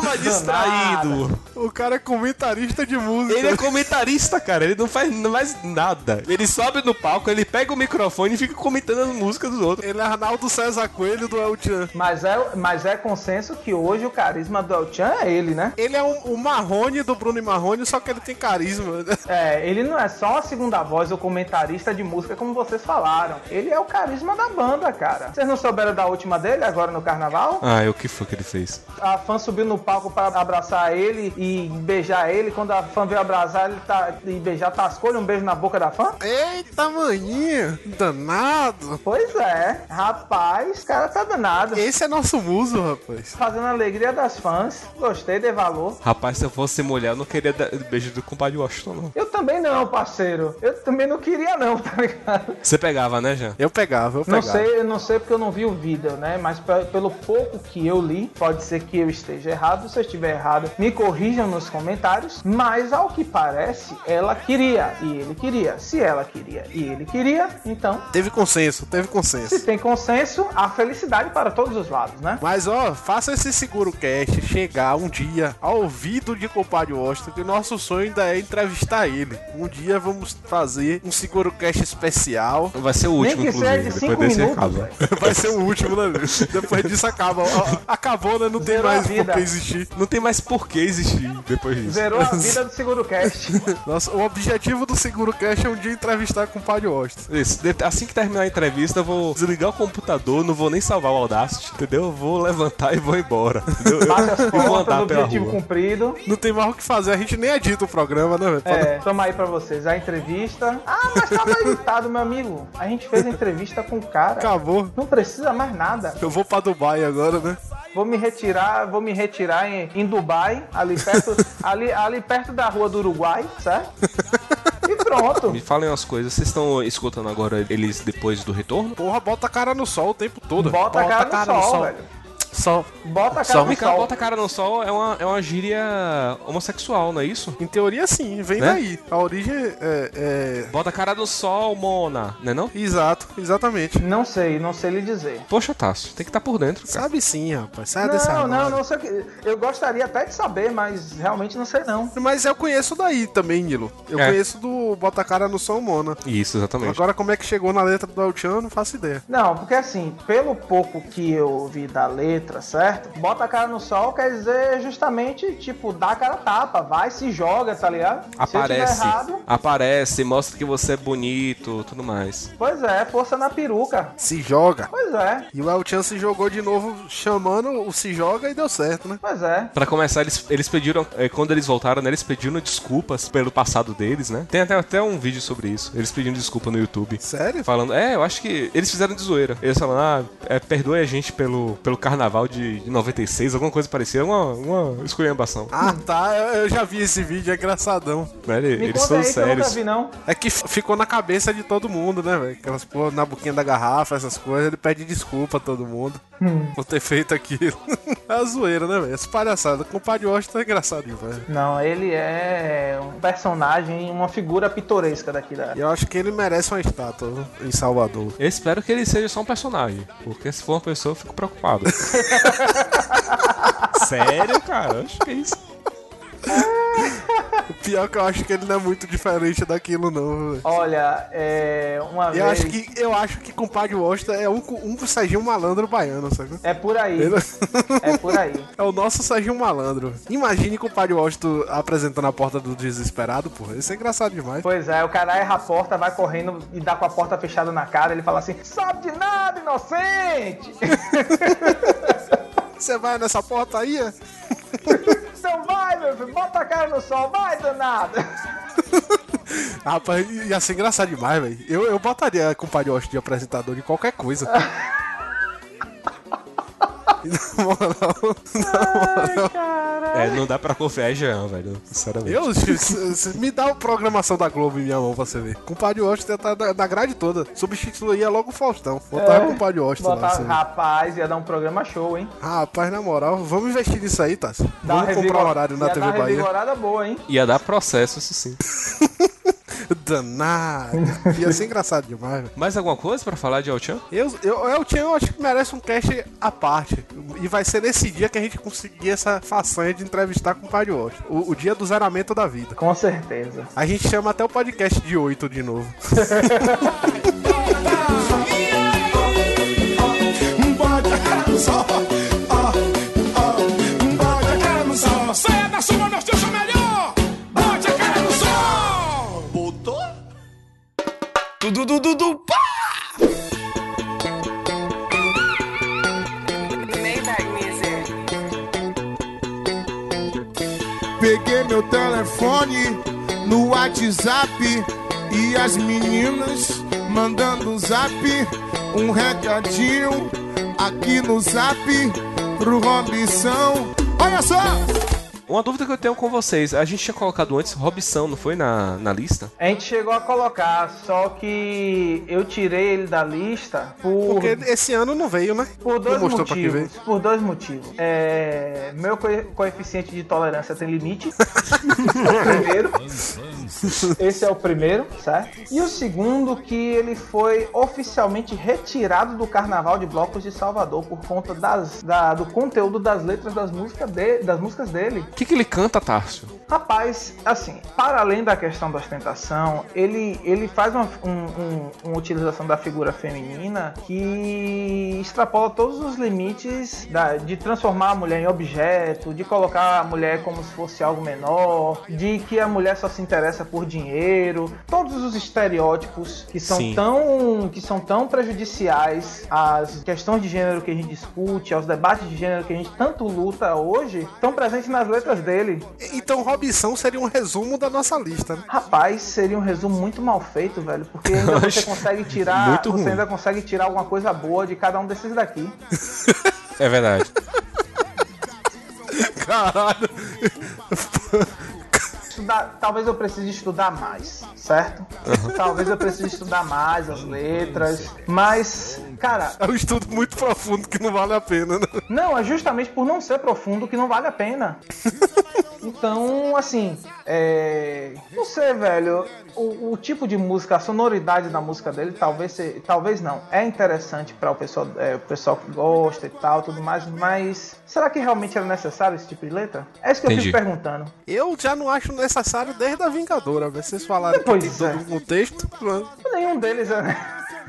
toma distraído. O cara é comentarista de música. Ele é comentarista, cara. Ele não faz mais nada. Ele sobe no palco, ele pega o microfone e fica comentando as músicas dos outros. Ele é Arnaldo César Coelho do El Chan. Mas é, mas é consenso que hoje o carisma do El Chan é ele, né? Ele é o, o Marrone do Bruno e Marrone, só que ele tem carisma. né? É, ele não é só a segunda voz, o comentarista de música, como vocês falaram. Ele é o carisma da banda, cara. Vocês não souberam da última dele agora no carnaval? Ah, e o que foi que ele fez? A fã subiu no palco pra abraçar ele e beijar ele. Quando a fã veio abraçar ele tá, e beijar, tascou-lhe um beijo na boca da fã? Eita, maninha. Danado. Pois é, rapaz, o cara tá danado. Esse é nosso muso, rapaz. Fazendo a alegria das fãs. Gostei, dei valor. Rapaz, se eu fosse mulher, eu não queria dar beijo do compadre Washington, não. Eu também não, parceiro. Eu também não queria não, tá ligado? Você pegava, né, Jean? Eu pegava, eu Não pegava. sei, eu não sei porque eu não vi o vídeo, né? Mas pe- pelo pouco que eu li, pode ser que eu esteja errado. Se eu estiver errado, me corrijam nos comentários. Mas ao que parece, ela queria e ele queria. Se ela queria e ele queria, então, Teve consenso, teve se consenso. tem consenso, há felicidade para todos os lados, né? Mas ó, faça esse seguro cast chegar um dia ao ouvido de compadre Washington, que o nosso sonho ainda é entrevistar ele. Um dia vamos fazer um seguro cast especial. Vai ser o último, Nem que seja inclusive. de Depois cinco desse minutos, acaba. Vai ser o último, né? Depois disso acaba. Ó, Acabou, né? Não tem Zerou mais por que existir. Não tem mais por que existir depois disso. Zerou a vida do Seguro Cast. Nossa, o objetivo do seguro cast é um dia entrevistar com o compadre Washington. Isso, assim que terminar a entrevista, eu vou desligar o computador, não vou nem salvar o Audacity, entendeu? Eu vou levantar e vou embora. Entendeu? Eu, Bate as eu vou andar pela objetivo rua. cumprido. Não tem mais o que fazer, a gente nem edita o programa, né, velho? É, toma aí pra vocês a entrevista. Ah, mas tava editado, meu amigo. A gente fez a entrevista com o cara. Acabou. Não precisa mais nada. Eu vou pra Dubai agora, né? Vou me retirar, vou me retirar em, em Dubai, ali perto, ali, ali perto da rua do Uruguai, certo? E pronto. Me falem umas coisas, vocês estão escutando agora eles depois do retorno? Porra, bota a cara no sol o tempo todo. Bota, a cara, no, sol, velho. Sol. Bota a cara no Vem cá, sol. bota a cara no sol é uma, é uma gíria homossexual, não é isso? Em teoria, sim, vem Né? daí. A origem é, é- Bota a cara no sol, Mona, né não? Exato, exatamente. Não sei, não sei lhe dizer. Poxa, Tasso, tem que estar por dentro, cara. Sabe sim, rapaz. Sai Não, não, armário. não sei o que. Eu gostaria até de saber, mas realmente não sei não. Mas eu conheço daí também, Nilo. Eu É. conheço do Bota a Cara no Sol Mona. Isso, exatamente. Agora, como é que chegou na letra do eu não faço ideia. Não, porque assim, pelo pouco que eu ouvi da letra, certo? Bota a cara no sol quer dizer justamente, tipo, dá a cara a tapa, vai, se joga, tá ligado? Aparece, errado, aparece, mostra que você é bonito, tudo mais. pois é, força na peruca. Se joga. Pois é, E o El Chan se jogou de novo, chamando o Se Joga e deu certo, né? pois é. Pra começar, eles, eles pediram, eh, quando eles voltaram, né, eles pediram desculpas pelo passado deles, né? Tem até, até um vídeo sobre isso. Eles pedindo desculpa no YouTube. Sério? Falando, é, eu acho que eles fizeram de zoeira. Eles falando, ah, é, perdoe a gente pelo, pelo carnaval de, de 96, alguma coisa parecida, uma, uma esculhambação. Ah, tá. Eu eu já vi esse vídeo, é engraçadão. Né? Eles Me eles são aí que eu nunca sérios. vi, não. É que ficou na cabeça de todo mundo, né, velho? Aquelas porra na boquinha da garrafa, essas coisas. Ele pede desculpa a todo mundo por ter feito aquilo. é a zoeira, né, velho? Essa palhaçada. O compadre Washington é engraçadinho, velho. Não, ele é um personagem, uma figura pitoresca daqui da. E eu acho que ele merece uma estátua viu? em Salvador. Eu espero que ele seja só um personagem. Porque se for uma pessoa, eu fico preocupado. Sério, cara? Acho que é isso. O pior é que eu acho que ele não é muito diferente daquilo, não. Olha, é. Uma Eu vez. acho que eu acho que compadre Washington é um, um Serginho Malandro baiano, sabe? É por aí. Ele- É por aí. É o nosso Serginho Malandro. Imagine compadre Washington apresentando a porta do desesperado, porra. Isso é engraçado demais. Pois é, o cara erra a porta, vai correndo e dá com a porta fechada na cara. Ele fala assim: sabe de nada, inocente! Você vai nessa porta aí? Então vai, meu filho, bota a cara no sol, vai, danado! Rapaz, ia ser engraçado demais, velho. Eu, eu botaria compadre Washington de apresentador de qualquer coisa. Na moral, É, não dá pra confiar em Jean, velho. Sinceramente. eu, me dá a programação da Globo em minha mão pra você ver. Compadre Washington tá na, na grade toda. Substituía logo o Faustão. Botava o compadre Washington lá. Botar, ver. rapaz, ia dar um programa show, hein? Rapaz, na moral, vamos investir nisso aí, Tassi. Dá uma Vamos comprar um horário na ia TV Bahia. revigorada boa, hein? Ia dar processo, isso sim. Danado. Ia ser engraçado demais, velho. Mais alguma coisa pra falar de El-Chan? Eu, eu, tinha, eu acho que merece um cast à parte. E vai ser nesse dia que a gente conseguir essa façanha de entrevistar com o Padre Washington. O, o dia do zeramento da vida. Com certeza. A gente chama até o podcast de 8 de novo. Bote Tudo, tudo, tudo, pá! Peguei meu telefone no WhatsApp e as meninas mandando um zap, um recadinho aqui no zap pro Robson. Olha só! Uma dúvida que eu tenho com vocês. A gente tinha colocado antes Robson, não foi? Na, na lista? A gente chegou a colocar, só que eu tirei ele da lista por, Porque esse ano não veio, né? por dois não mostrou pra quem veio. motivos. Por dois motivos. É, meu co- coeficiente de tolerância tem limite. primeiro. Esse é o primeiro, certo? E o segundo, que ele foi oficialmente retirado do Carnaval de Blocos de Salvador por conta das, da- do conteúdo das letras das músicas, de- das músicas dele. O que, que ele canta, Tárcio? Rapaz, assim, para além da questão da ostentação, ele, ele faz uma, um- um- uma utilização da figura feminina que extrapola todos os limites da- de transformar a mulher em objeto, de colocar a mulher como se fosse algo menor, de que a mulher só se interessa por dinheiro, todos os estereótipos que são Sim. tão que são tão prejudiciais às questões de gênero que a gente discute, aos debates de gênero que a gente tanto luta hoje, estão presentes nas letras dele. Então Robson seria um resumo da nossa lista, né? Rapaz, seria um resumo muito mal feito, velho, porque ainda você consegue tirar, Muito você ruim. ainda consegue tirar alguma coisa boa de cada um desses daqui. É verdade. Caralho. Estudar, talvez eu precise estudar mais, certo? Talvez eu precise estudar mais as letras, mas, cara, É um estudo muito profundo que não vale a pena, né? Não, é justamente por não ser profundo que não vale a pena. Então, assim, é... não sei, velho. O, o tipo de música, a sonoridade da música dele, talvez, se- talvez não. É interessante para o pessoal, é, o pessoal que gosta e tal, tudo mais. Mas será que realmente era necessário esse tipo de letra? É isso que eu Entendi. fico perguntando. Eu já não acho necessário desde a Vingadora. velho. Vocês falaram que Pois tem todo é. um contexto. Nenhum deles é.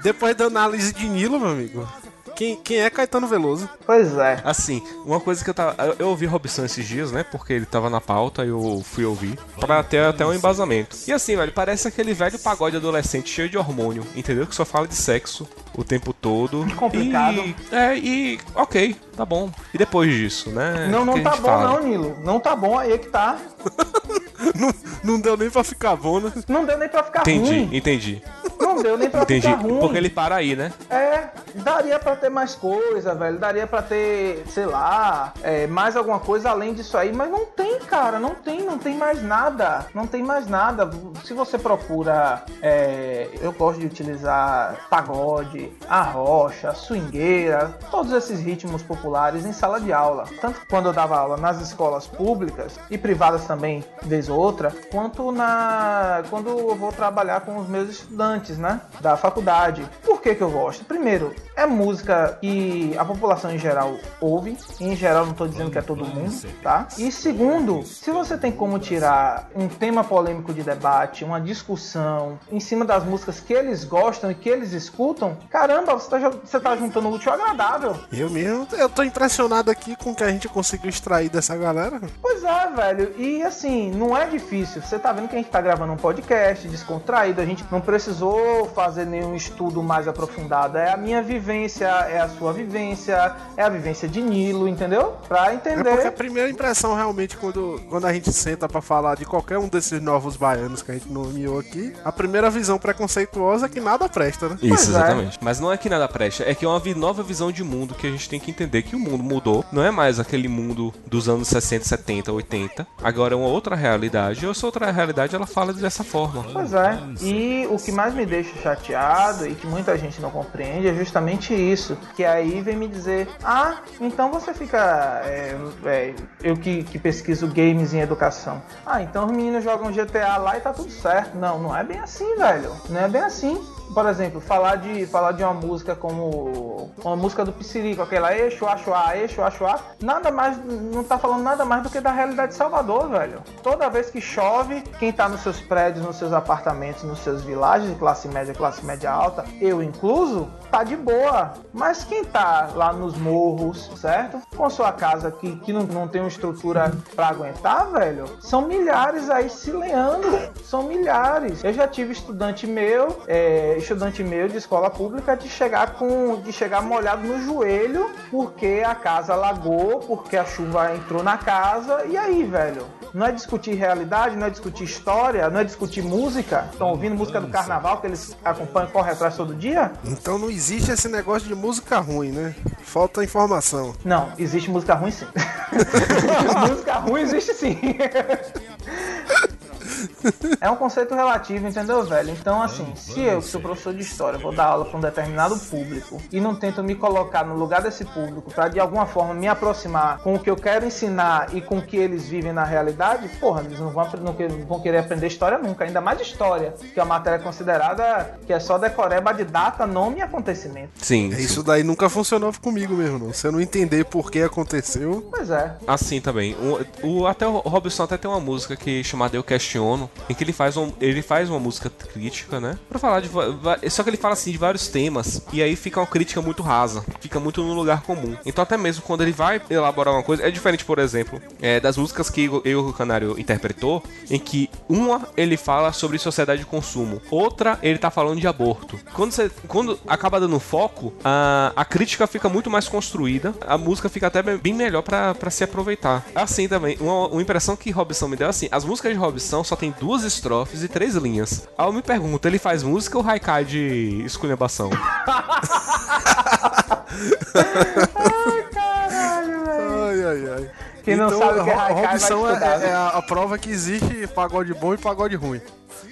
Depois da análise de Nilo, meu amigo. Quem, quem é Caetano Veloso? Pois é. Assim, uma coisa que eu tava. eu- ouvi Robson esses dias, né? Porque ele tava na pauta e eu fui ouvir. Pra ter até um embasamento. E assim, velho, parece aquele velho pagode adolescente cheio de hormônio, entendeu? Que só fala de sexo o tempo todo. Complicado. E, é, e. Ok, tá bom. E depois disso, né? Não, não que tá bom fala? não, Nilo. Não tá bom, aí é que tá. Não, não deu nem pra ficar bom, né? Não deu nem pra ficar Entendi, ruim. entendi. Não deu nem pra Entendi. ficar ruim. Porque ele para aí, né? É, daria pra ter mais coisa, velho. Daria pra ter, sei lá, é, mais alguma coisa além disso aí. Mas não tem, cara. Não tem, não tem mais nada. Não tem mais nada. Se você procura. é, eu gosto de utilizar pagode, a rocha, swingueira, todos esses ritmos populares em sala de aula. Tanto quando eu dava aula nas escolas públicas e privadas também, vez ou outra, quanto na quando eu vou trabalhar com os meus estudantes, né, da faculdade. Por que que eu gosto? Primeiro, é música que a população em geral ouve. Em geral, não estou dizendo que é todo mundo, tá? E segundo, se você tem como tirar um tema polêmico de debate, uma discussão em cima das músicas que eles gostam e que eles escutam, caramba, você tá, jo- você tá juntando o útil ao agradável. Eu mesmo, eu tô impressionado aqui com o que a gente conseguiu extrair dessa galera. Pois é, velho. E assim, não é difícil. Você tá vendo que a gente tá gravando um podcast descontraído. A gente não precisou fazer nenhum estudo mais aprofundado. É a minha vivência vivência, é a sua vivência, é a vivência de Nilo, entendeu? Pra É entender. porque a primeira impressão realmente quando, quando a gente senta pra falar de qualquer um desses novos baianos que a gente nomeou aqui, a primeira visão preconceituosa é que nada presta, né? Isso, Pois é. exatamente. Mas não é que nada presta, é que é uma nova visão de mundo que a gente tem que entender que o mundo mudou. Não é mais aquele mundo dos anos 60, 70, 80. Agora é uma outra realidade. E essa outra realidade ela fala dessa forma. Pois é. E o que mais me deixa chateado e que muita gente não compreende é justamente isso. Que aí vem me dizer, ah, então você fica. é, é, eu que, que pesquiso games em educação. Ah, então os meninos jogam GTA lá e tá tudo certo. Não, não é bem assim, velho. Não é bem assim. Por exemplo, falar de, falar de uma música como uma música do Psirico, aquela Eixo, Achuá, Eixo, Achuá, nada mais, não tá falando nada mais do que da realidade de Salvador, velho. Toda vez que chove, quem tá nos seus prédios, nos seus apartamentos, nos seus vilagens de classe média, classe média alta, eu incluso, tá de boa. Mas quem tá lá nos morros, certo? Com sua casa que, que não, não tem uma estrutura pra aguentar, velho, são milhares aí se leando. São milhares. Eu já tive estudante meu, é, estudante meu de escola pública de chegar com. de chegar molhado no joelho porque a casa alagou, porque a chuva entrou na casa. E aí, velho? Não é discutir realidade, não é discutir história, não é discutir música. Estão ouvindo música do carnaval que eles acompanham e correm atrás todo dia? Então não existe esse negócio de música ruim, né? Falta informação. Não, existe música ruim sim. música ruim existe sim. É um conceito relativo, entendeu, velho? Então, assim, se eu, que sou professor de história, vou dar aula para um determinado público e não tento me colocar no lugar desse público para de alguma forma me aproximar com o que eu quero ensinar e com o que eles vivem na realidade, porra, eles não vão, não vão querer aprender história nunca, ainda mais história, que é uma matéria considerada que é só decoreba de data, nome e acontecimento. Sim. É sim. Isso daí nunca funcionou comigo mesmo, não. Se eu não entender por que aconteceu, Pois é. Assim também. O, o- até o Robson até tem uma música que chamada Eu Questiono, em que ele faz, um, ele faz uma música crítica, né? Pra falar de. Só que ele fala assim de vários temas, e aí fica uma crítica muito rasa, fica muito no lugar comum. Então, até mesmo quando ele vai elaborar uma coisa, é diferente, por exemplo, é, das músicas que eu, o Canário interpretou, em que uma ele fala sobre sociedade de consumo, outra ele tá falando de aborto. Quando, você, quando acaba dando foco, a, a crítica fica muito mais construída, a música fica até bem melhor pra se aproveitar. Assim também, uma, uma impressão que Robson me deu assim: as músicas de Robson só tem duas estrofes e três linhas. Aí eu me pergunto, ele faz música ou haikai de esculhambação? ai, ai, ai. Quem não sabe o que é haikai Robson é, estudar, né? é a, a prova que existe pagode bom e pagode ruim.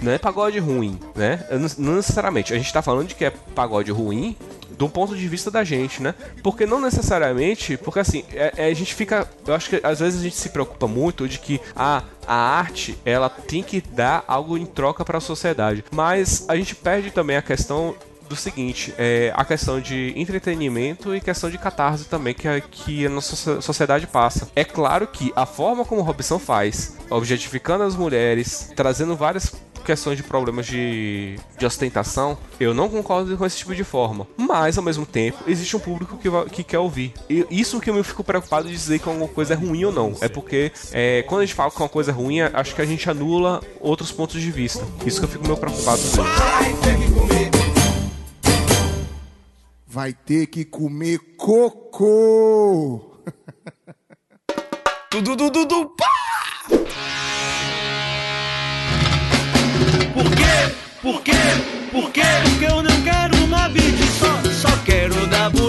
não é pagode ruim, né? Não, não necessariamente. A gente tá falando de que é pagode ruim do ponto de vista da gente, né? Porque não necessariamente, porque assim, é- é, a gente fica, eu acho que às vezes a gente se preocupa muito de que a a arte, ela tem que dar algo em troca para a sociedade. Mas a gente perde também a questão do seguinte, é a questão de entretenimento e questão de catarse também que a, que a nossa so- sociedade passa. É claro que a forma como Robson faz, objetificando as mulheres, trazendo várias questões de problemas de, de ostentação, eu não concordo com esse tipo de forma. Mas, ao mesmo tempo, existe um público que, vai- que quer ouvir. E isso que eu me fico preocupado de dizer que alguma coisa é ruim ou não. É porque é, quando a gente fala que uma coisa é ruim, acho que a gente anula outros pontos de vista. Isso que eu fico meio preocupado com isso. Vai ter que comer cocô. Tudo, du, du, du, pá! Por quê? Por quê? Porque eu não quero uma vídeo só, só quero dar burá.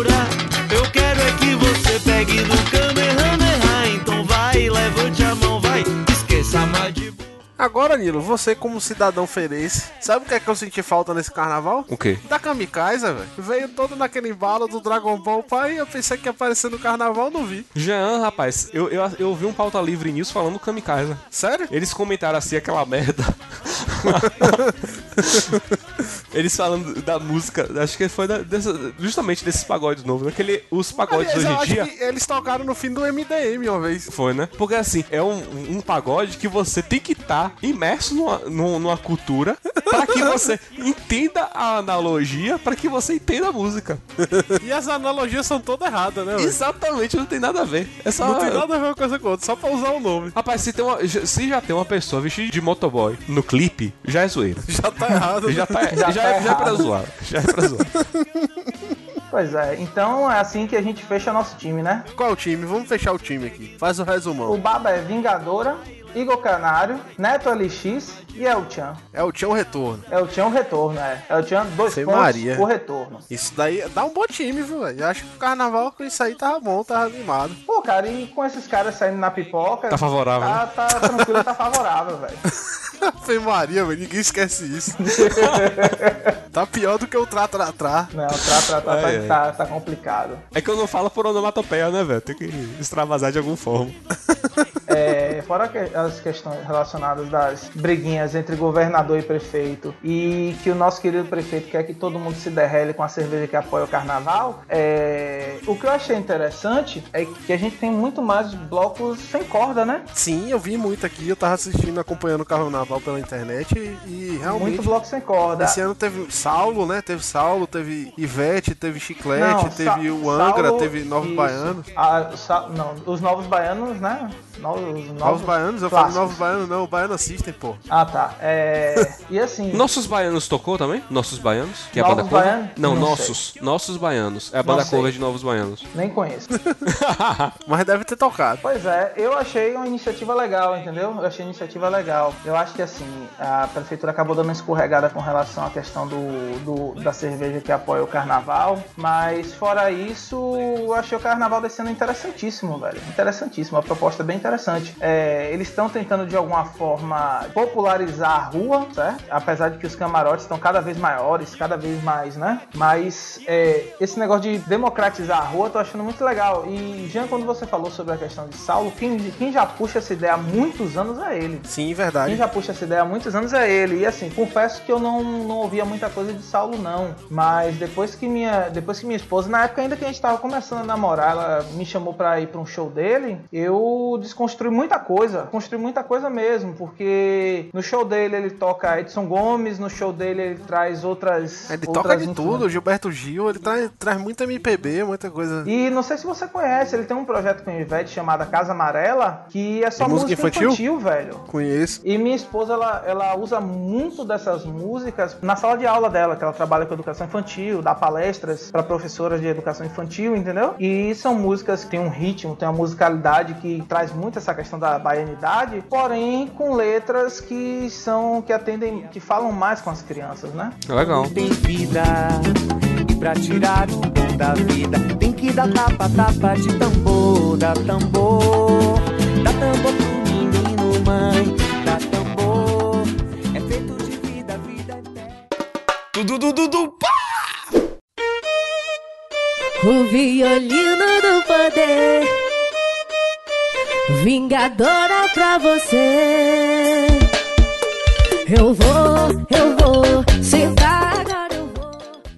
Agora, Nilo, você como cidadão ferense, sabe o que é que eu senti falta nesse carnaval? O quê? Da Kamikaze, velho. Veio todo naquele embalo do Dragon Ball, pai, eu pensei que ia aparecer no carnaval, não vi. Jean, rapaz, eu, eu, eu vi um pauta livre nisso falando do Kamikaze. Sério? Eles comentaram assim aquela merda. Eles falando da música, acho que foi da- dessa- justamente desses pagodes novos, naquele os pagodes Aliás, hoje em dia. que eles tocaram no fim do MDM uma vez. Foi, né? Porque assim, é um, um pagode que você tem que estar imerso numa, numa, numa cultura para que você entenda a analogia, para que você entenda a música. E as analogias são todas erradas, né, velho? Exatamente, não tem nada a ver. É só. Não tem nada a ver coisa com a outra, só pra usar o nome. Rapaz, se, tem uma, se já tem uma pessoa vestida de motoboy no clipe, já é zoeira. Já tá errado. Já tá, já, Já tá é, já é pra zoar. Já é pra zoar. Pois é, então é assim que a gente fecha nosso time, né? Qual o time? Vamos fechar o time aqui. Faz o O resumão. Baba é Vingadora, Igor Canário, Neto LX e El Chan. É o Retorno. El Chan o retorno, é. El Chan, dois Sem pontos, Maria. o retorno. Isso daí dá um bom time, viu, velho? Eu acho que o carnaval com isso aí tava bom, tava animado. Pô, cara, e com esses caras saindo na pipoca... Tá favorável, Tá, tá tranquilo, tá favorável, velho. Fê Maria, velho, ninguém esquece isso. tá pior do que o Tra Tra Tra. Não, tá, Ai, tá, tá, tá complicado. É que eu não falo por onomatopeia, né, velho? Tem que extravasar de alguma forma. É, fora as questões relacionadas das briguinhas entre governador e prefeito e que o nosso querido prefeito quer que todo mundo se derrele com a cerveja que apoia o carnaval, é, o que eu achei interessante é que a gente tem muito mais blocos sem corda, né? Sim, eu vi muito aqui, eu tava assistindo, acompanhando o carnaval pela internet e, e realmente. Muito bloco sem corda. Esse ano teve Saulo, né? Teve Saulo, teve Ivete, teve Chiclete, Não, teve o Angra, Saulo- teve Novos isso. Baianos. Ah, não, os novos baianos, né? Novos, novos, Novos Baianos? Eu clássicos. falo Novos Baianos, não, o Baiano Assistem, pô. Ah, tá. É, e assim. Nossos Baianos tocou também? Nossos Baianos? Que é a Novos banda cover? Baianos? Não, Não Nossos. Nossos Baianos. É a banda sei. cover de Novos Baianos. Nem conheço. Mas deve ter tocado. Pois é, eu achei uma iniciativa legal, entendeu? Eu achei a iniciativa legal. Eu acho que assim, a prefeitura acabou dando uma escorregada com relação à questão do, do- da cerveja que apoia o carnaval. Mas fora isso, eu achei o carnaval desse ano interessantíssimo, velho. Interessantíssimo, uma proposta bem interessante. É, eles estão tentando de alguma forma popularizar a rua, certo? Apesar de que os camarotes estão cada vez maiores, cada vez mais, né? Mas é, esse negócio de democratizar a rua, eu tô achando muito legal. E Jean, quando você falou sobre a questão de Saulo, quem, quem já puxa essa ideia há muitos anos é ele. Sim, Quem verdade. já puxa essa ideia há muitos anos é ele. E assim, confesso que eu não, não ouvia muita coisa de Saulo, não. Mas depois que minha, depois que minha esposa, na época ainda que a gente tava começando a namorar, ela me chamou pra ir pra um show dele, eu desconstruí muita coisa. Construí muita coisa mesmo, porque no show dele ele toca Edson Gomes, no show dele ele traz outras. Ele outras toca de tudo, Gilberto Gil, ele traz, traz muito MPB, muita coisa. E não sei se você conhece, ele tem um projeto com o Ivete chamado Casa Amarela, que é só música música, infantil? infantil, velho. Conheço. E minha esposa, ela, ela usa muito dessas músicas na sala de aula dela, que ela trabalha com educação infantil, dá palestras para professoras de educação infantil, entendeu? E são músicas que têm um ritmo, tem uma musicalidade que traz muito essa questão da baianidade, porém com letras que são, que atendem, que falam mais com as crianças, né? Legal. tem vida E pra tirar o bom da vida Tem que dar tapa, tapa de tambor Dá tambor Dá tambor pro menino, mãe Dá tambor É feito de vida, vida eterna Dudu, dudu, du, pá! O violino do poder, vingadora pra você. Eu vou, eu vou, sentar agora eu vou,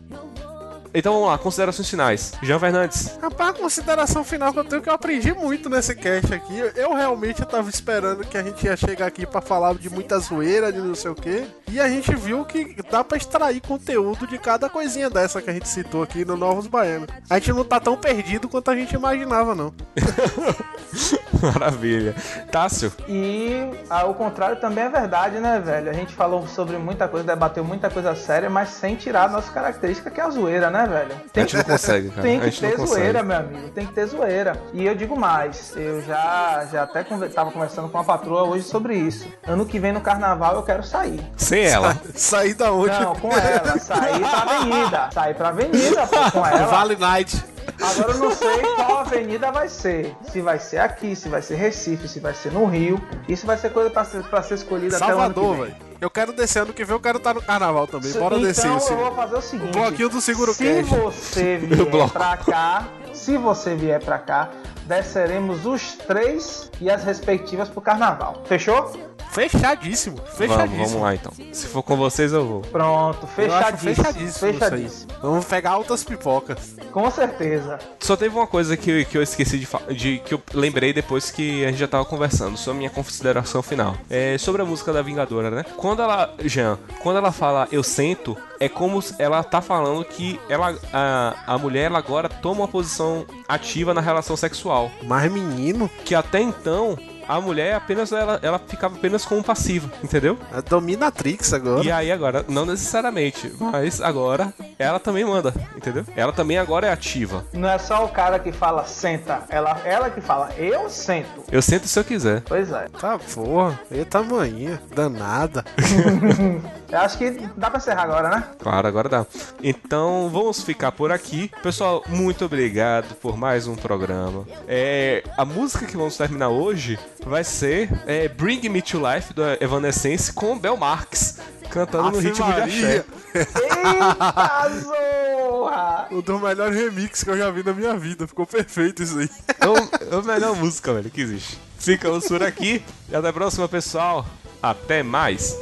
eu vou. Então vamos lá, considerações finais. Jean Fernandes. Rapaz, a consideração final que eu tenho é que eu aprendi muito nesse cast aqui. Eu, realmente tava esperando que a gente ia chegar aqui pra falar de muita zoeira, de não sei o quê. E a gente viu que dá pra extrair conteúdo de cada coisinha dessa que a gente citou aqui no Novos Baianos. A gente não tá tão perdido quanto a gente imaginava, não. Maravilha. Tássio. E ao contrário também é verdade, né, velho? A gente falou sobre muita coisa, debateu muita coisa séria, mas sem tirar a nossa característica que é a zoeira, né, velho? A gente não consegue, cara. Tem a que ter consegue. zoeira, meu amigo. Tem que ter zoeira. E eu digo mais, eu já, já até conver- tava conversando com a patroa hoje sobre isso. Ano que vem no carnaval eu quero sair. Sem ela. Sair da onde? Não, com ela. Sair pra avenida. Sair pra avenida, pô, com ela. Vale Night. Agora eu não sei qual avenida vai ser. Se vai ser aqui, se vai ser Recife, se vai ser no Rio. Isso vai ser coisa pra ser, pra ser escolhida até o ano que Salvador, vem. Eu quero descer ano que vem, eu quero estar no carnaval também. Bora então descer. eu assim. vou fazer o seguinte. O bloquinho do Seguro Se Cash. você vier pra cá, se você vier pra cá, desceremos os três e as respectivas pro carnaval. Fechou? Fechadíssimo. Fechadíssimo. Vamos, vamos lá então. Se for com vocês, eu vou. Pronto, Eu fechadíssimo. fechadíssimo. Fechadíssimo. Vamos pegar altas pipocas. Com certeza. Só teve uma coisa que, que eu esqueci de, fa- de que eu lembrei depois que a gente já tava conversando, sobre a minha consideração final. É sobre a música da Vingadora, né? Quando ela, Jean, quando ela fala eu sento, é como se ela tá falando que ela a, a mulher ela agora toma uma posição ativa na relação sexual, Mas menino, que até então a mulher apenas ela, ela ficava apenas como passiva, entendeu? A dominatrix agora. E aí agora, não necessariamente, mas agora ela também manda, entendeu? Ela também agora é ativa. Não é só o cara que fala senta, ela, ela que fala eu sento. Eu sento se eu quiser. Pois é. Tá porra, e tamanho, danada. Eu acho que dá pra encerrar agora, né? Claro, agora dá. Então vamos ficar por aqui. Pessoal, muito obrigado por mais um programa. É, a música que vamos terminar hoje vai ser é, Bring Me to Life do Evanescence com Bel Marx cantando no ritmo de Maria. axé. Eita zorra! Um dos melhores remixes que eu já vi na minha vida. Ficou perfeito isso aí. É, o- é a melhor música, velho, que existe. Ficamos por aqui e até a próxima, pessoal. Até mais.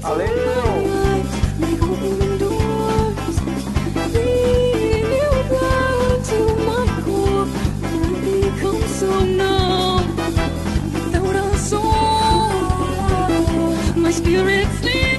Valeu! So numb without a soul. My spirit's sleeping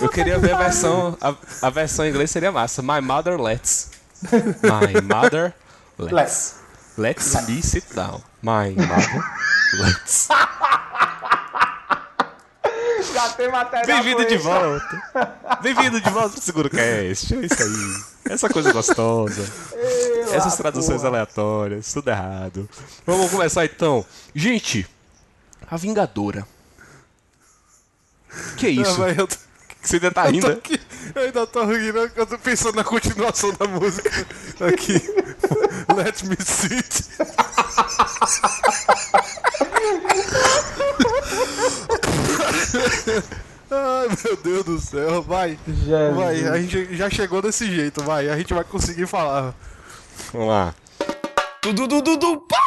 Eu queria ver a versão. A, a versão em inglês seria massa. My mother let's. My mother let's. Let's. Me sit down. My mother let's. Já tem material. Bem-vindo de volta. Bem-vindo de volta pro Seguro Cast. É isso aí. Essa coisa gostosa. Essas traduções aleatórias. Tudo errado. Vamos começar então. Gente, a Vingadora. Que isso? Ah, vai, eu, tô- Você ainda tá eu, rindo? é? aqui, eu ainda tô rindo, eu tô pensando na continuação da música. Aqui. Let me sit. Ai, meu Deus do céu, vai. Jesus. Vai, a gente já chegou desse jeito, vai. A gente vai conseguir falar. Vamos lá. Dudu, dudu, dudu, pá!